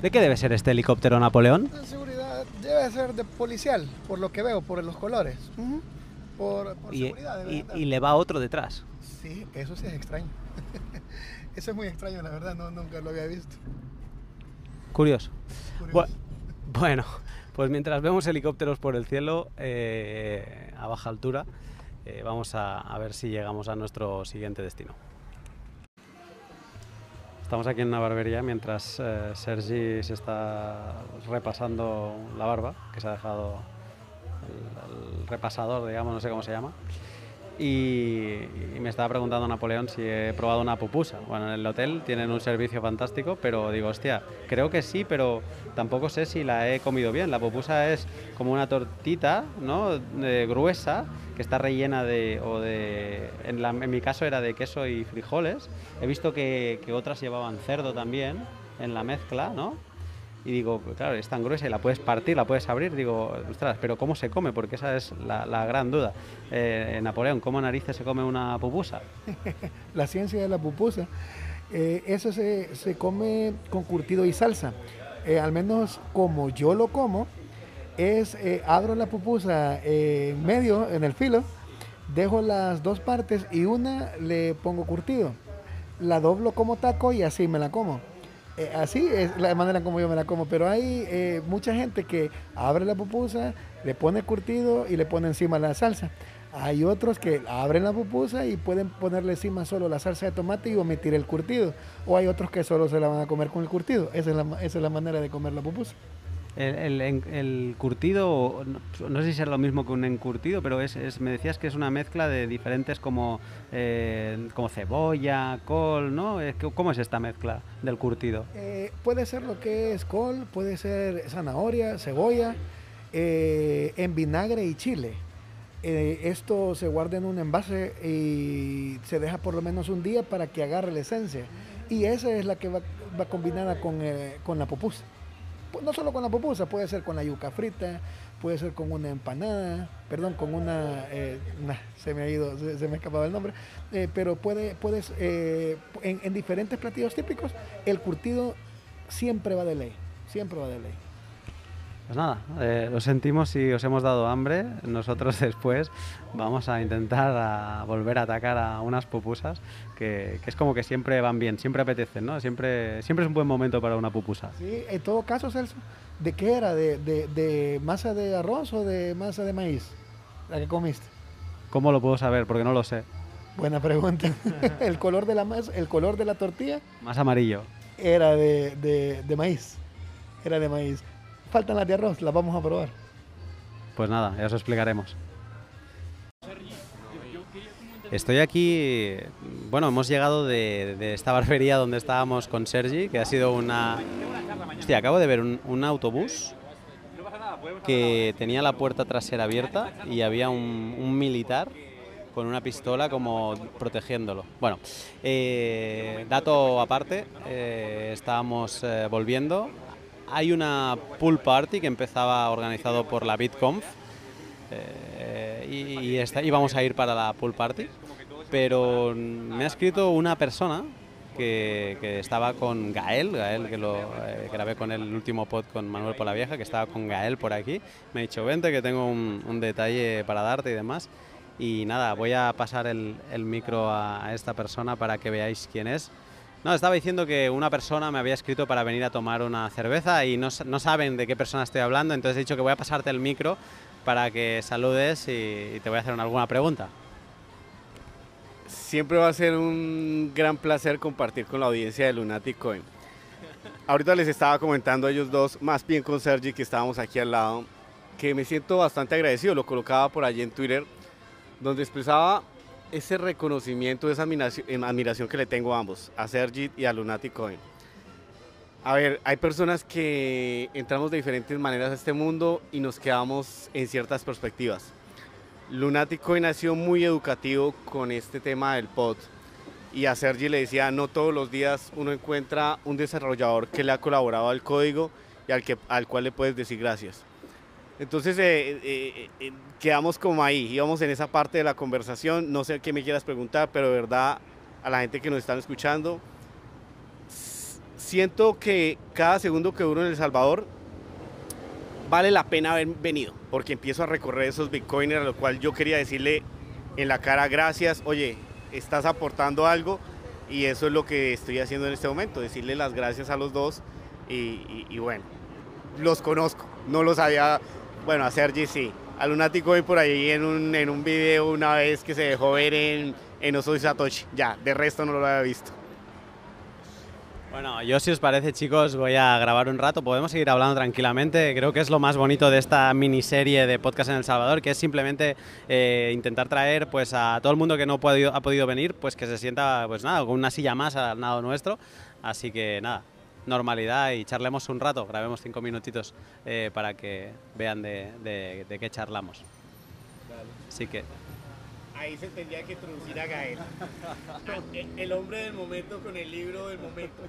¿De qué debe ser este helicóptero, Napoleón? De seguridad, debe ser de policial, por lo que veo, por los colores por, y, seguridad. y, le va otro detrás. Sí, eso sí es extraño. eso es muy extraño, la verdad, no, nunca lo había visto. Curioso. Bueno, pues mientras vemos helicópteros por el cielo eh, a baja altura, eh, vamos a, a, ver si llegamos a nuestro siguiente destino. Estamos aquí en una barbería mientras eh, Sergi se está repasando la barba, que se ha dejado el, repasador, digamos, no sé cómo se llama. Y, me estaba preguntando Napoleón si he probado una pupusa. Bueno, en el hotel tienen un servicio fantástico, pero digo, hostia, creo que sí, pero tampoco sé si la he comido bien. La pupusa es como una tortita, ¿no? gruesa, que está rellena de, o de, en, en, mi caso era de queso y frijoles. He visto que, que otras llevaban cerdo también en la mezcla, ¿no? Y digo, claro, es tan gruesa y la puedes partir, la puedes abrir. Digo, ostras, pero ¿cómo se come? Porque esa es la, gran duda. Eh, Napoleón, ¿cómo narices se come una pupusa? la ciencia de la pupusa. Eh, eso se, se, come con curtido y salsa. Eh, al menos como yo lo como, es abro la pupusa en medio, en el filo, dejo las dos partes y una le pongo curtido. La doblo como taco y así me la como. Eh, así es la manera como yo me la como, pero hay eh, mucha gente que abre la pupusa, le pone curtido y le pone encima la salsa. Hay otros que abren la pupusa y pueden ponerle encima solo la salsa de tomate y omitir el curtido. O hay otros que solo se la van a comer con el curtido. Esa es la, esa es la manera de comer la pupusa. El, el, curtido, no, sé si será lo mismo que un encurtido, pero es, me decías que es una mezcla de diferentes como, eh, como cebolla, col, ¿no? ¿Cómo es esta mezcla del curtido? Eh, puede ser lo que es col, puede ser zanahoria, cebolla, eh, en vinagre y chile. esto se guarda en un envase y se deja por lo menos un día para que agarre la esencia. Y esa es la que va, va combinada con, con la pupusa. No solo con la pupusa, puede ser con la yuca frita, puede ser con una empanada, perdón, con una, eh, se me ha ido, se, me ha escapado el nombre, eh, pero puede, puedes, eh, en, en, diferentes platillos típicos, el curtido siempre va de ley, siempre va de ley. Pues nada, lo sentimos si os hemos dado hambre, nosotros después vamos a intentar a volver a atacar a unas pupusas que, que, es como que siempre van bien, siempre apetecen, ¿no? Siempre, siempre es un buen momento para una pupusa. Sí, en todo caso, Celso, ¿De qué era? ¿De, de, masa de arroz o de masa de maíz? La que comiste. ¿Cómo lo puedo saber? Porque no lo sé. Buena pregunta. el color de la masa, el color de la tortilla. Más amarillo. Era de, de maíz. Era de maíz. Faltan las de arroz, las vamos a probar. Pues nada, ya os explicaremos. Estoy aquí, bueno, hemos llegado de, esta barbería donde estábamos con Sergi, que ha sido una, Hostia, acabo de ver un, autobús que tenía la puerta trasera abierta y había un, militar con una pistola como protegiéndolo. Bueno, eh, dato aparte, eh, estábamos eh, volviendo. Hay una pool party que empezaba organizado por la BitConf y, y íbamos a ir para la pool party, pero me ha escrito una persona que, estaba con Gael, Gael que lo eh, grabé con el último pod con Manuel Polavieja, que estaba con Gael por aquí. Me ha dicho, vente que tengo un, detalle para darte y demás. Y nada, voy a pasar el, micro a, esta persona para que veáis quién es. No, estaba diciendo que una persona me había escrito para venir a tomar una cerveza y no, no saben de qué persona estoy hablando, entonces he dicho que voy a pasarte el micro para que saludes y, y te voy a hacer alguna pregunta siempre va a ser un gran placer compartir con la audiencia de Lunatic Coin. Ahorita les estaba comentando a ellos dos, más bien con Sergi, que estábamos aquí al lado, que me siento bastante agradecido. Lo colocaba por allí en Twitter, donde expresaba ese reconocimiento, esa admiración, admiración que le tengo a ambos, a Sergi y a Lunatic Coin. A ver, hay personas que entramos de diferentes maneras a este mundo y nos quedamos en ciertas perspectivas. Lunático nació muy educativo con este tema del pod. Y a Sergi le decía, no todos los días uno encuentra un desarrollador que le ha colaborado al código y al, que, al cual le puedes decir gracias. Entonces eh, eh, eh, quedamos como ahí, íbamos en esa parte de la conversación. No sé qué me quieras preguntar, pero de verdad, a la gente que nos están escuchando, siento que cada segundo que uno en El Salvador vale la pena haber venido, porque empiezo a recorrer esos bitcoiners, a lo cual yo quería decirle en la cara gracias, oye, estás aportando algo y eso es lo que estoy haciendo en este momento, decirle las gracias a los dos y, bueno, los conozco, no los había, bueno, a Sergi sí, a Lunático por ahí en un, en un video una vez que se dejó ver en, en Osoy Satoshi, ya, de resto no lo había visto. Bueno, yo si os parece chicos voy a grabar un rato, podemos seguir hablando tranquilamente, creo que es lo más bonito de esta miniserie de podcast en El Salvador, que es simplemente eh, intentar traer pues a todo el mundo que no podido, ha podido venir, pues que se sienta pues nada, con una silla más al lado nuestro, así que nada, normalidad y charlemos un rato, grabemos cinco minutitos eh, para que vean de qué charlamos. Así que ahí se tendría que introducir a Gael. El hombre del momento con el libro del momento.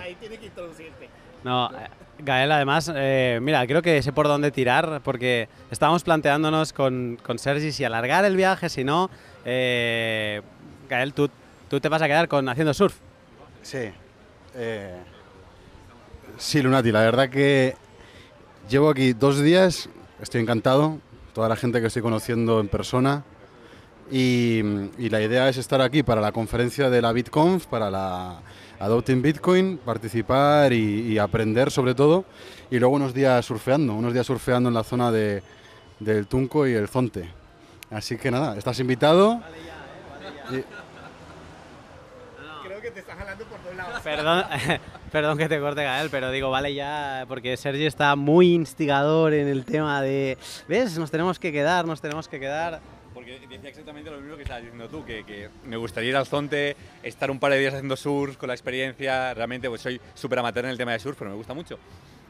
Ahí tiene que introducirte. No, eh, Gael, además, eh, mira, creo que sé por dónde tirar, porque estábamos planteándonos con, con Sergi si alargar el viaje, si no. Eh, Gael, ¿tú, tú te vas a quedar con haciendo surf. Sí. sí, Lunati, la verdad que llevo aquí dos días, estoy encantado. Toda la gente que estoy conociendo en persona, y, la idea es estar aquí para la conferencia de la BitConf, para la Adopting Bitcoin, participar y, aprender sobre todo. Y luego unos días surfeando, unos días surfeando en la zona de, del Tunco y el Zonte. Así que nada, estás invitado. Creo que te estás jalando por todos lados. Perdón, perdón que te corte Gael, pero digo, vale ya, porque Sergi está muy instigador en el tema de, ¿ves? Nos tenemos que quedar, nos tenemos que quedar porque decía exactamente lo mismo que estabas diciendo tú, que, me gustaría ir al Zonte, estar un par de días haciendo surf con la experiencia. Realmente, pues soy súper amateur en el tema de surf, pero me gusta mucho.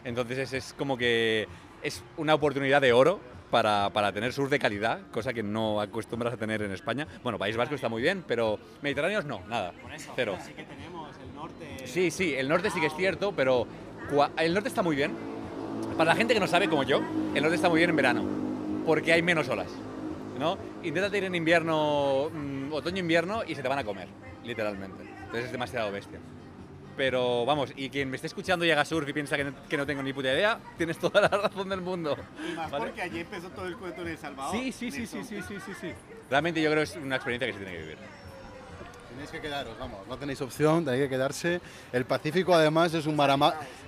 Entonces es, como que es una oportunidad de oro para, para, tener surf de calidad, cosa que no acostumbras a tener en España. Bueno, País Vasco está muy bien, pero Mediterráneos no, nada. cero. Sí que tenemos el norte. Sí, sí, el norte sí que es cierto, pero el norte está muy bien. Para la gente que no sabe, como yo, el norte está muy bien en verano, porque hay menos olas. ¿No? Intenta ir en invierno, mm, otoño-invierno, y se te van a comer, literalmente. Entonces es demasiado bestia. Pero vamos, y quien me esté escuchando y haga surf y piensa que no, que no tengo ni puta idea, tienes toda la razón del mundo. Y más porque allí empezó todo el cuento en El Salvador. Sí, sí, sí, sí, sí, sí, sí, sí. Realmente yo creo que es una experiencia que se tiene que vivir. Tenéis que quedaros, vamos, no tenéis opción, tenéis que quedarse. El Pacífico además es un mar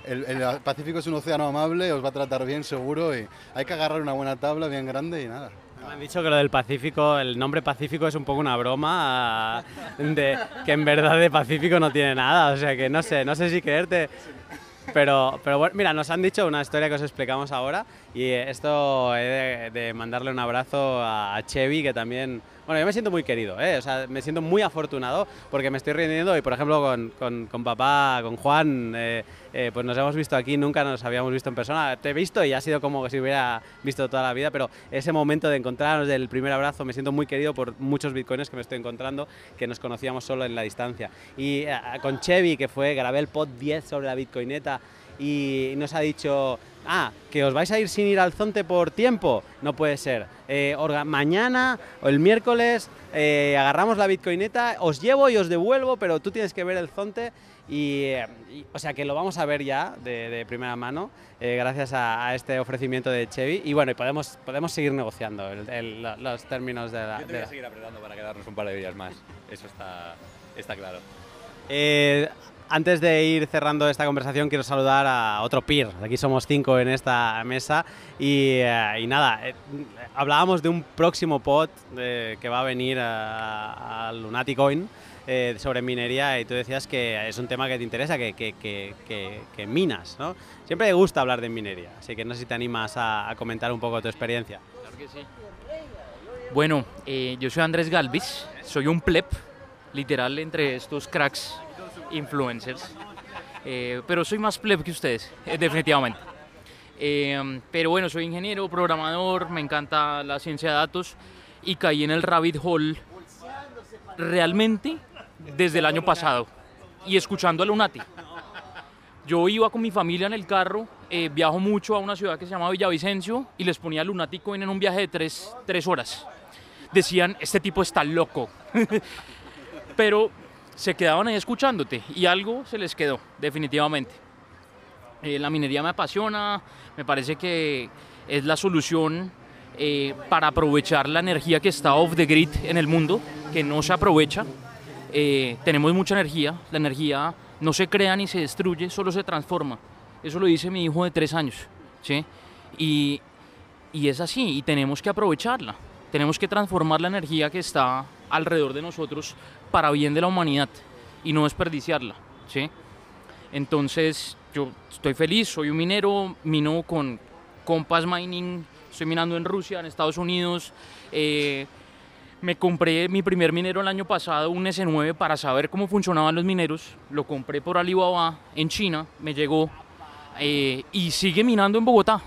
el, el Pacífico es un océano amable, os va a tratar bien seguro y hay que agarrar una buena tabla bien grande y nada. Me han dicho que lo del Pacífico, el nombre Pacífico es un poco una broma, de que en verdad de Pacífico no tiene nada, o sea que no sé, no sé si creerte. Pero, pero bueno, mira, nos han dicho una historia que os explicamos ahora y esto he de, mandarle un abrazo a Chevy, que también bueno, yo me siento muy querido, ¿eh? o sea, me siento muy afortunado porque me estoy rindiendo y, por ejemplo, con, con, papá, con Juan, eh, eh, pues nos hemos visto aquí, nunca nos habíamos visto en persona. Te he visto y ha sido como si hubiera visto toda la vida, pero ese momento de encontrarnos del primer abrazo, me siento muy querido por muchos bitcoins que me estoy encontrando, que nos conocíamos solo en la distancia. Y con Chevy, que fue, grabé el pod 10 sobre la bitcoineta y nos ha dicho, ah, que os vais a ir sin ir al Zonte por tiempo, no puede ser. Eh, mañana o el miércoles eh, agarramos la bitcoineta, os llevo y os devuelvo, pero tú tienes que ver el Zonte. Y, o sea que lo vamos a ver ya de, primera mano eh, gracias a, este ofrecimiento de Chevy y bueno y podemos podemos seguir negociando los términos de la Yo te voy a seguir apretando para quedarnos un par de días más eso está está claro antes de ir cerrando esta conversación, quiero saludar a otro peer. Aquí somos cinco en esta mesa. Y, eh, nada, eh, hablábamos de un próximo pod eh, que va a venir al Lunaticoin sobre minería. Y tú decías que es un tema que te interesa, que, minas, ¿no? Siempre me gusta hablar de minería. Así que no sé si te animas a, comentar un poco tu experiencia. Claro que sí. Bueno, yo soy Andrés Galvis, soy un pleb, literal, entre estos cracks influencers. Eh, pero soy más pleb que ustedes, eh, definitivamente. Eh, pero bueno, soy ingeniero, programador, me encanta la ciencia de datos y caí en el rabbit hole realmente desde el año pasado y escuchando a Lunati. Yo iba con mi familia en el carro, viajo mucho a una ciudad que se llama Villavicencio y les ponía Lunático en un viaje de tres, tres horas. Decían, este tipo está loco. Pero se quedaban ahí escuchándote y algo se les quedó, definitivamente. Eh, la minería me apasiona, me parece que es la solución eh, para aprovechar la energía que está off the grid en el mundo, que no se aprovecha. Eh, tenemos mucha energía, la energía no se crea ni se destruye, solo se transforma. Eso lo dice mi hijo de tres años. ¿sí? Y, y es así, y tenemos que aprovecharla. Tenemos que transformar la energía que está alrededor de nosotros para bien de la humanidad y no desperdiciarla. ¿sí? Entonces, yo estoy feliz, soy un minero, mino con Compass Mining, estoy minando en Rusia, en Estados Unidos. Eh, me compré mi primer minero el año pasado, un S9, para saber cómo funcionaban los mineros. Lo compré por Alibaba en China, me llegó eh, y sigue minando en Bogotá.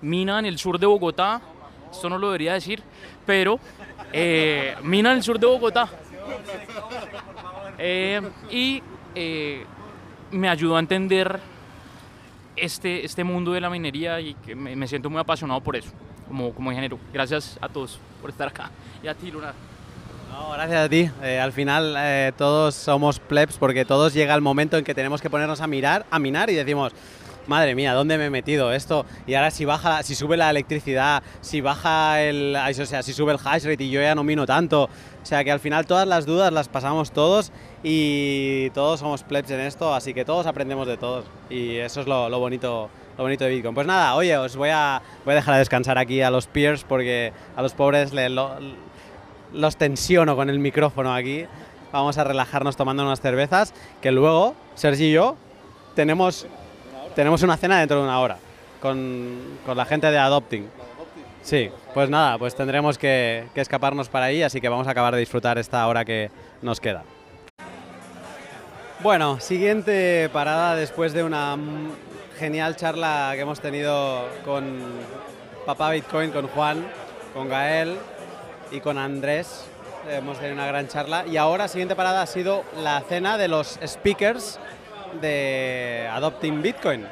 Mina en el sur de Bogotá, esto no lo debería decir, pero eh, mina en el sur de Bogotá. Eh, y eh, me ayudó a entender este, este mundo de la minería y que me, siento muy apasionado por eso, como, como ingeniero. Gracias a todos por estar acá y a ti, Lunar. No, gracias a ti. al final todos somos plebs porque todos llega el momento en que tenemos que ponernos a mirar, a minar y decimos, madre mía, ¿dónde me he metido esto? Y ahora si baja, si sube la electricidad, si baja el, o sea, si sube el hash rate y yo ya no mino tanto, o sea que al final todas las dudas las pasamos todos y todos somos plebs en esto, así que todos aprendemos de todos y eso es lo, bonito lo bonito de Bitcoin. Pues nada, oye, os voy a, voy a dejar a descansar aquí a los peers porque a los pobres los tensiono con el micrófono aquí. Vamos a relajarnos tomando unas cervezas que luego Sergi y yo tenemos tenemos una cena dentro de una hora con, la gente de Adopting. Sí, pues nada, pues tendremos que, escaparnos para ahí, así que vamos a acabar de disfrutar esta hora que nos queda. Bueno, siguiente parada después de una genial charla que hemos tenido con Papá Bitcoin, con Juan, con Gael y con Andrés. Hemos tenido una gran charla y ahora siguiente parada ha sido la cena de los speakers de Adopting Bitcoin.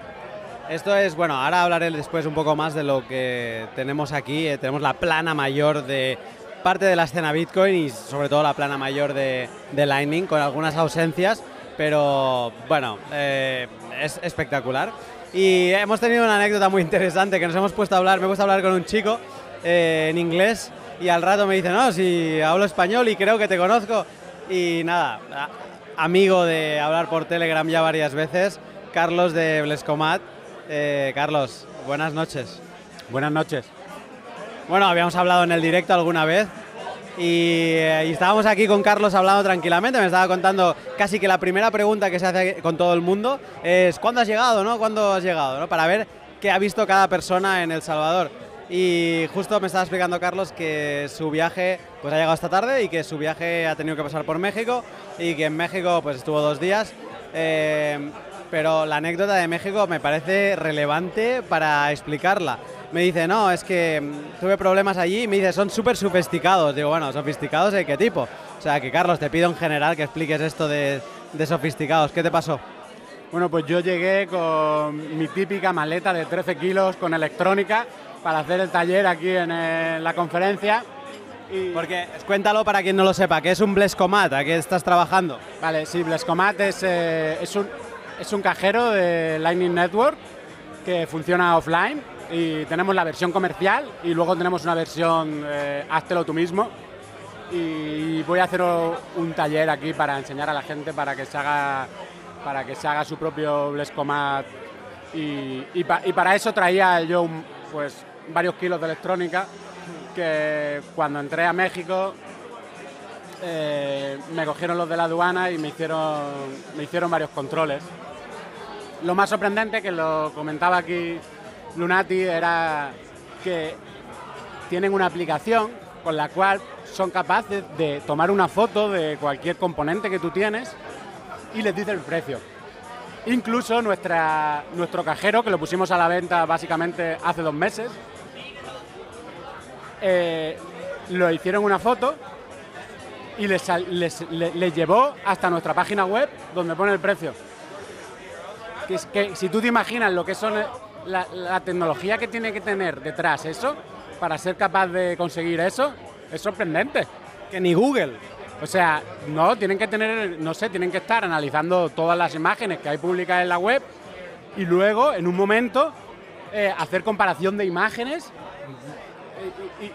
Esto es, bueno, ahora hablaré después un poco más de lo que tenemos aquí. Eh, tenemos la plana mayor de parte de la escena Bitcoin y sobre todo la plana mayor de, de Lightning con algunas ausencias, pero bueno, eh, es espectacular. Y hemos tenido una anécdota muy interesante que nos hemos puesto a hablar, me he puesto a hablar con un chico eh, en inglés y al rato me dice, no, si hablo español y creo que te conozco. Y nada, amigo de hablar por Telegram ya varias veces, Carlos de Blescomat. Eh, Carlos, buenas noches. Buenas noches. Bueno, habíamos hablado en el directo alguna vez eh, y, estábamos aquí con Carlos hablando tranquilamente. Me estaba contando casi que la primera pregunta que se hace con todo el mundo es ¿cuándo has llegado? ¿no? ¿Cuándo has llegado? ¿no? Para ver qué ha visto cada persona en El Salvador. Y justo me estaba explicando Carlos que su viaje pues ha llegado esta tarde y que su viaje ha tenido que pasar por México y que en México pues estuvo dos días. Eh, pero la anécdota de México me parece relevante para explicarla. Me dice, no, es que mm, tuve problemas allí y me dice, son súper sofisticados. Digo, bueno, ¿sofisticados de qué tipo? O sea, que Carlos, te pido en general que expliques esto de, sofisticados. ¿Qué te pasó? Bueno, pues yo llegué con mi típica maleta de 13 kilos con electrónica para hacer el taller aquí en, la conferencia. Y... Porque cuéntalo para quien no lo sepa, ¿qué es un Blescomat? ¿A qué estás trabajando? Vale, sí, Blescomat es, eh, es, un, es un cajero de Lightning Network que funciona offline y tenemos la versión comercial y luego tenemos una versión eh, háztelo tú mismo y voy a hacer un taller aquí para enseñar a la gente para que se haga para que se haga su propio Blescomat y, y, para eso traía yo pues varios kilos de electrónica que cuando entré a México eh, me cogieron los de la aduana y me hicieron, me hicieron varios controles lo más sorprendente, que lo comentaba aquí Lunati, era que tienen una aplicación con la cual son capaces de tomar una foto de cualquier componente que tú tienes y les dice el precio. Incluso nuestra, nuestro cajero, que lo pusimos a la venta básicamente hace dos meses, eh, lo hicieron una foto y les, les llevó hasta nuestra página web donde pone el precio que, si tú te imaginas lo que son eh, la, tecnología que tiene que tener detrás eso, para ser capaz de conseguir eso, es sorprendente. Que ni Google. O sea, no, tienen que tener, no sé, tienen que estar analizando todas las imágenes que hay públicas en la web y luego, en un momento, eh, hacer comparación de imágenes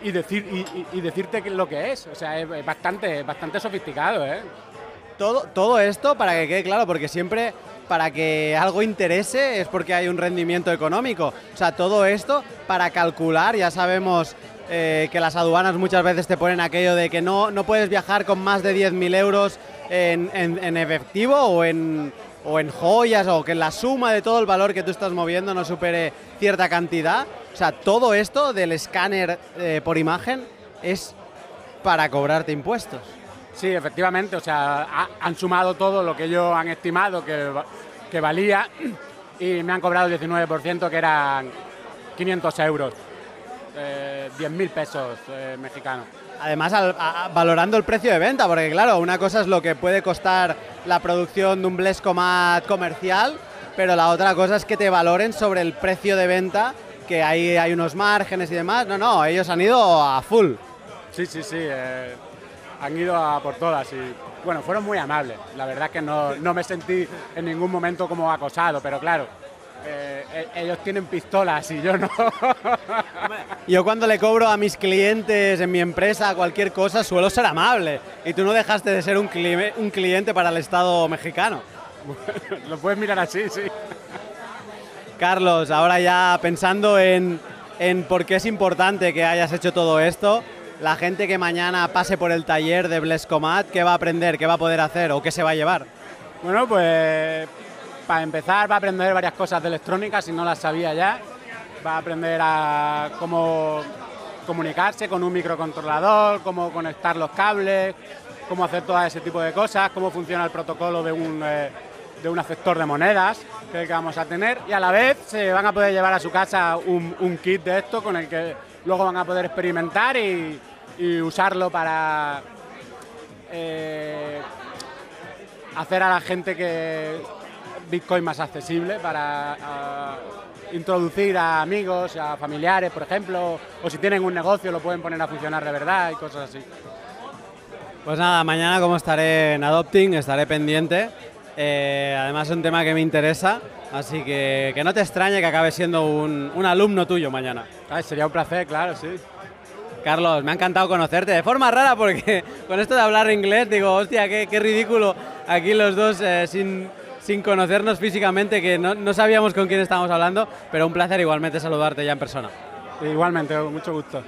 y, decir, y, decirte lo que es. O sea, es bastante, bastante sofisticado, ¿eh? Todo, todo esto, para que quede claro, porque siempre para que algo interese es porque hay un rendimiento económico. O sea, todo esto para calcular, ya sabemos eh, que las aduanas muchas veces te ponen aquello de que no, no puedes viajar con más de 10.000 euros en, en, efectivo o en, o en joyas o que la suma de todo el valor que tú estás moviendo no supere cierta cantidad. O sea, todo esto del escáner eh, por imagen es para cobrarte impuestos. Sí, efectivamente, o sea, han sumado todo lo que ellos han estimado que, valía y me han cobrado el 19%, que eran 500 euros, eh, 10.000 pesos eh, mexicanos. Además, valorando el precio de venta, porque claro, una cosa es lo que puede costar la producción de un Blescomat comercial, pero la otra cosa es que te valoren sobre el precio de venta, que ahí hay unos márgenes y demás. No, no, ellos han ido a full. Sí, sí, sí. Eh, han ido a por todas y bueno, fueron muy amables. La verdad que no, me sentí en ningún momento como acosado, pero claro, eh, e, ellos tienen pistolas y yo no. yo cuando le cobro a mis clientes en mi empresa cualquier cosa suelo ser amable y tú no dejaste de ser un, un cliente para el Estado mexicano. Lo puedes mirar así, sí. Carlos, ahora ya pensando en, en por qué es importante que hayas hecho todo esto, la gente que mañana pase por el taller de Blescomat, ¿qué va a aprender? ¿Qué va a poder hacer? ¿O qué se va a llevar? Bueno, pues para empezar va a aprender varias cosas de electrónica, si no las sabía ya. Va a aprender a cómo comunicarse con un microcontrolador, cómo conectar los cables, cómo hacer todo ese tipo de cosas, cómo funciona el protocolo de un, eh, de un aceptor de monedas que, vamos a tener y a la vez se van a poder llevar a su casa un, kit de esto con el que luego van a poder experimentar y, y usarlo para eh, hacer a la gente que Bitcoin más accesible para ah, introducir a amigos, a familiares, por ejemplo, o si tienen un negocio lo pueden poner a funcionar de verdad y cosas así. Pues nada, mañana como estaré en Adopting, estaré pendiente. Eh, además es un tema que me interesa, así que que no te extrañe que acabe siendo un, un alumno tuyo mañana. Ay, sería un placer, claro, sí. Carlos, me ha encantado conocerte de forma rara porque con esto de hablar inglés digo, hostia, qué, qué ridículo aquí los dos eh, sin, sin conocernos físicamente, que no, sabíamos con quién estábamos hablando, pero un placer igualmente saludarte ya en persona. Igualmente, mucho gusto.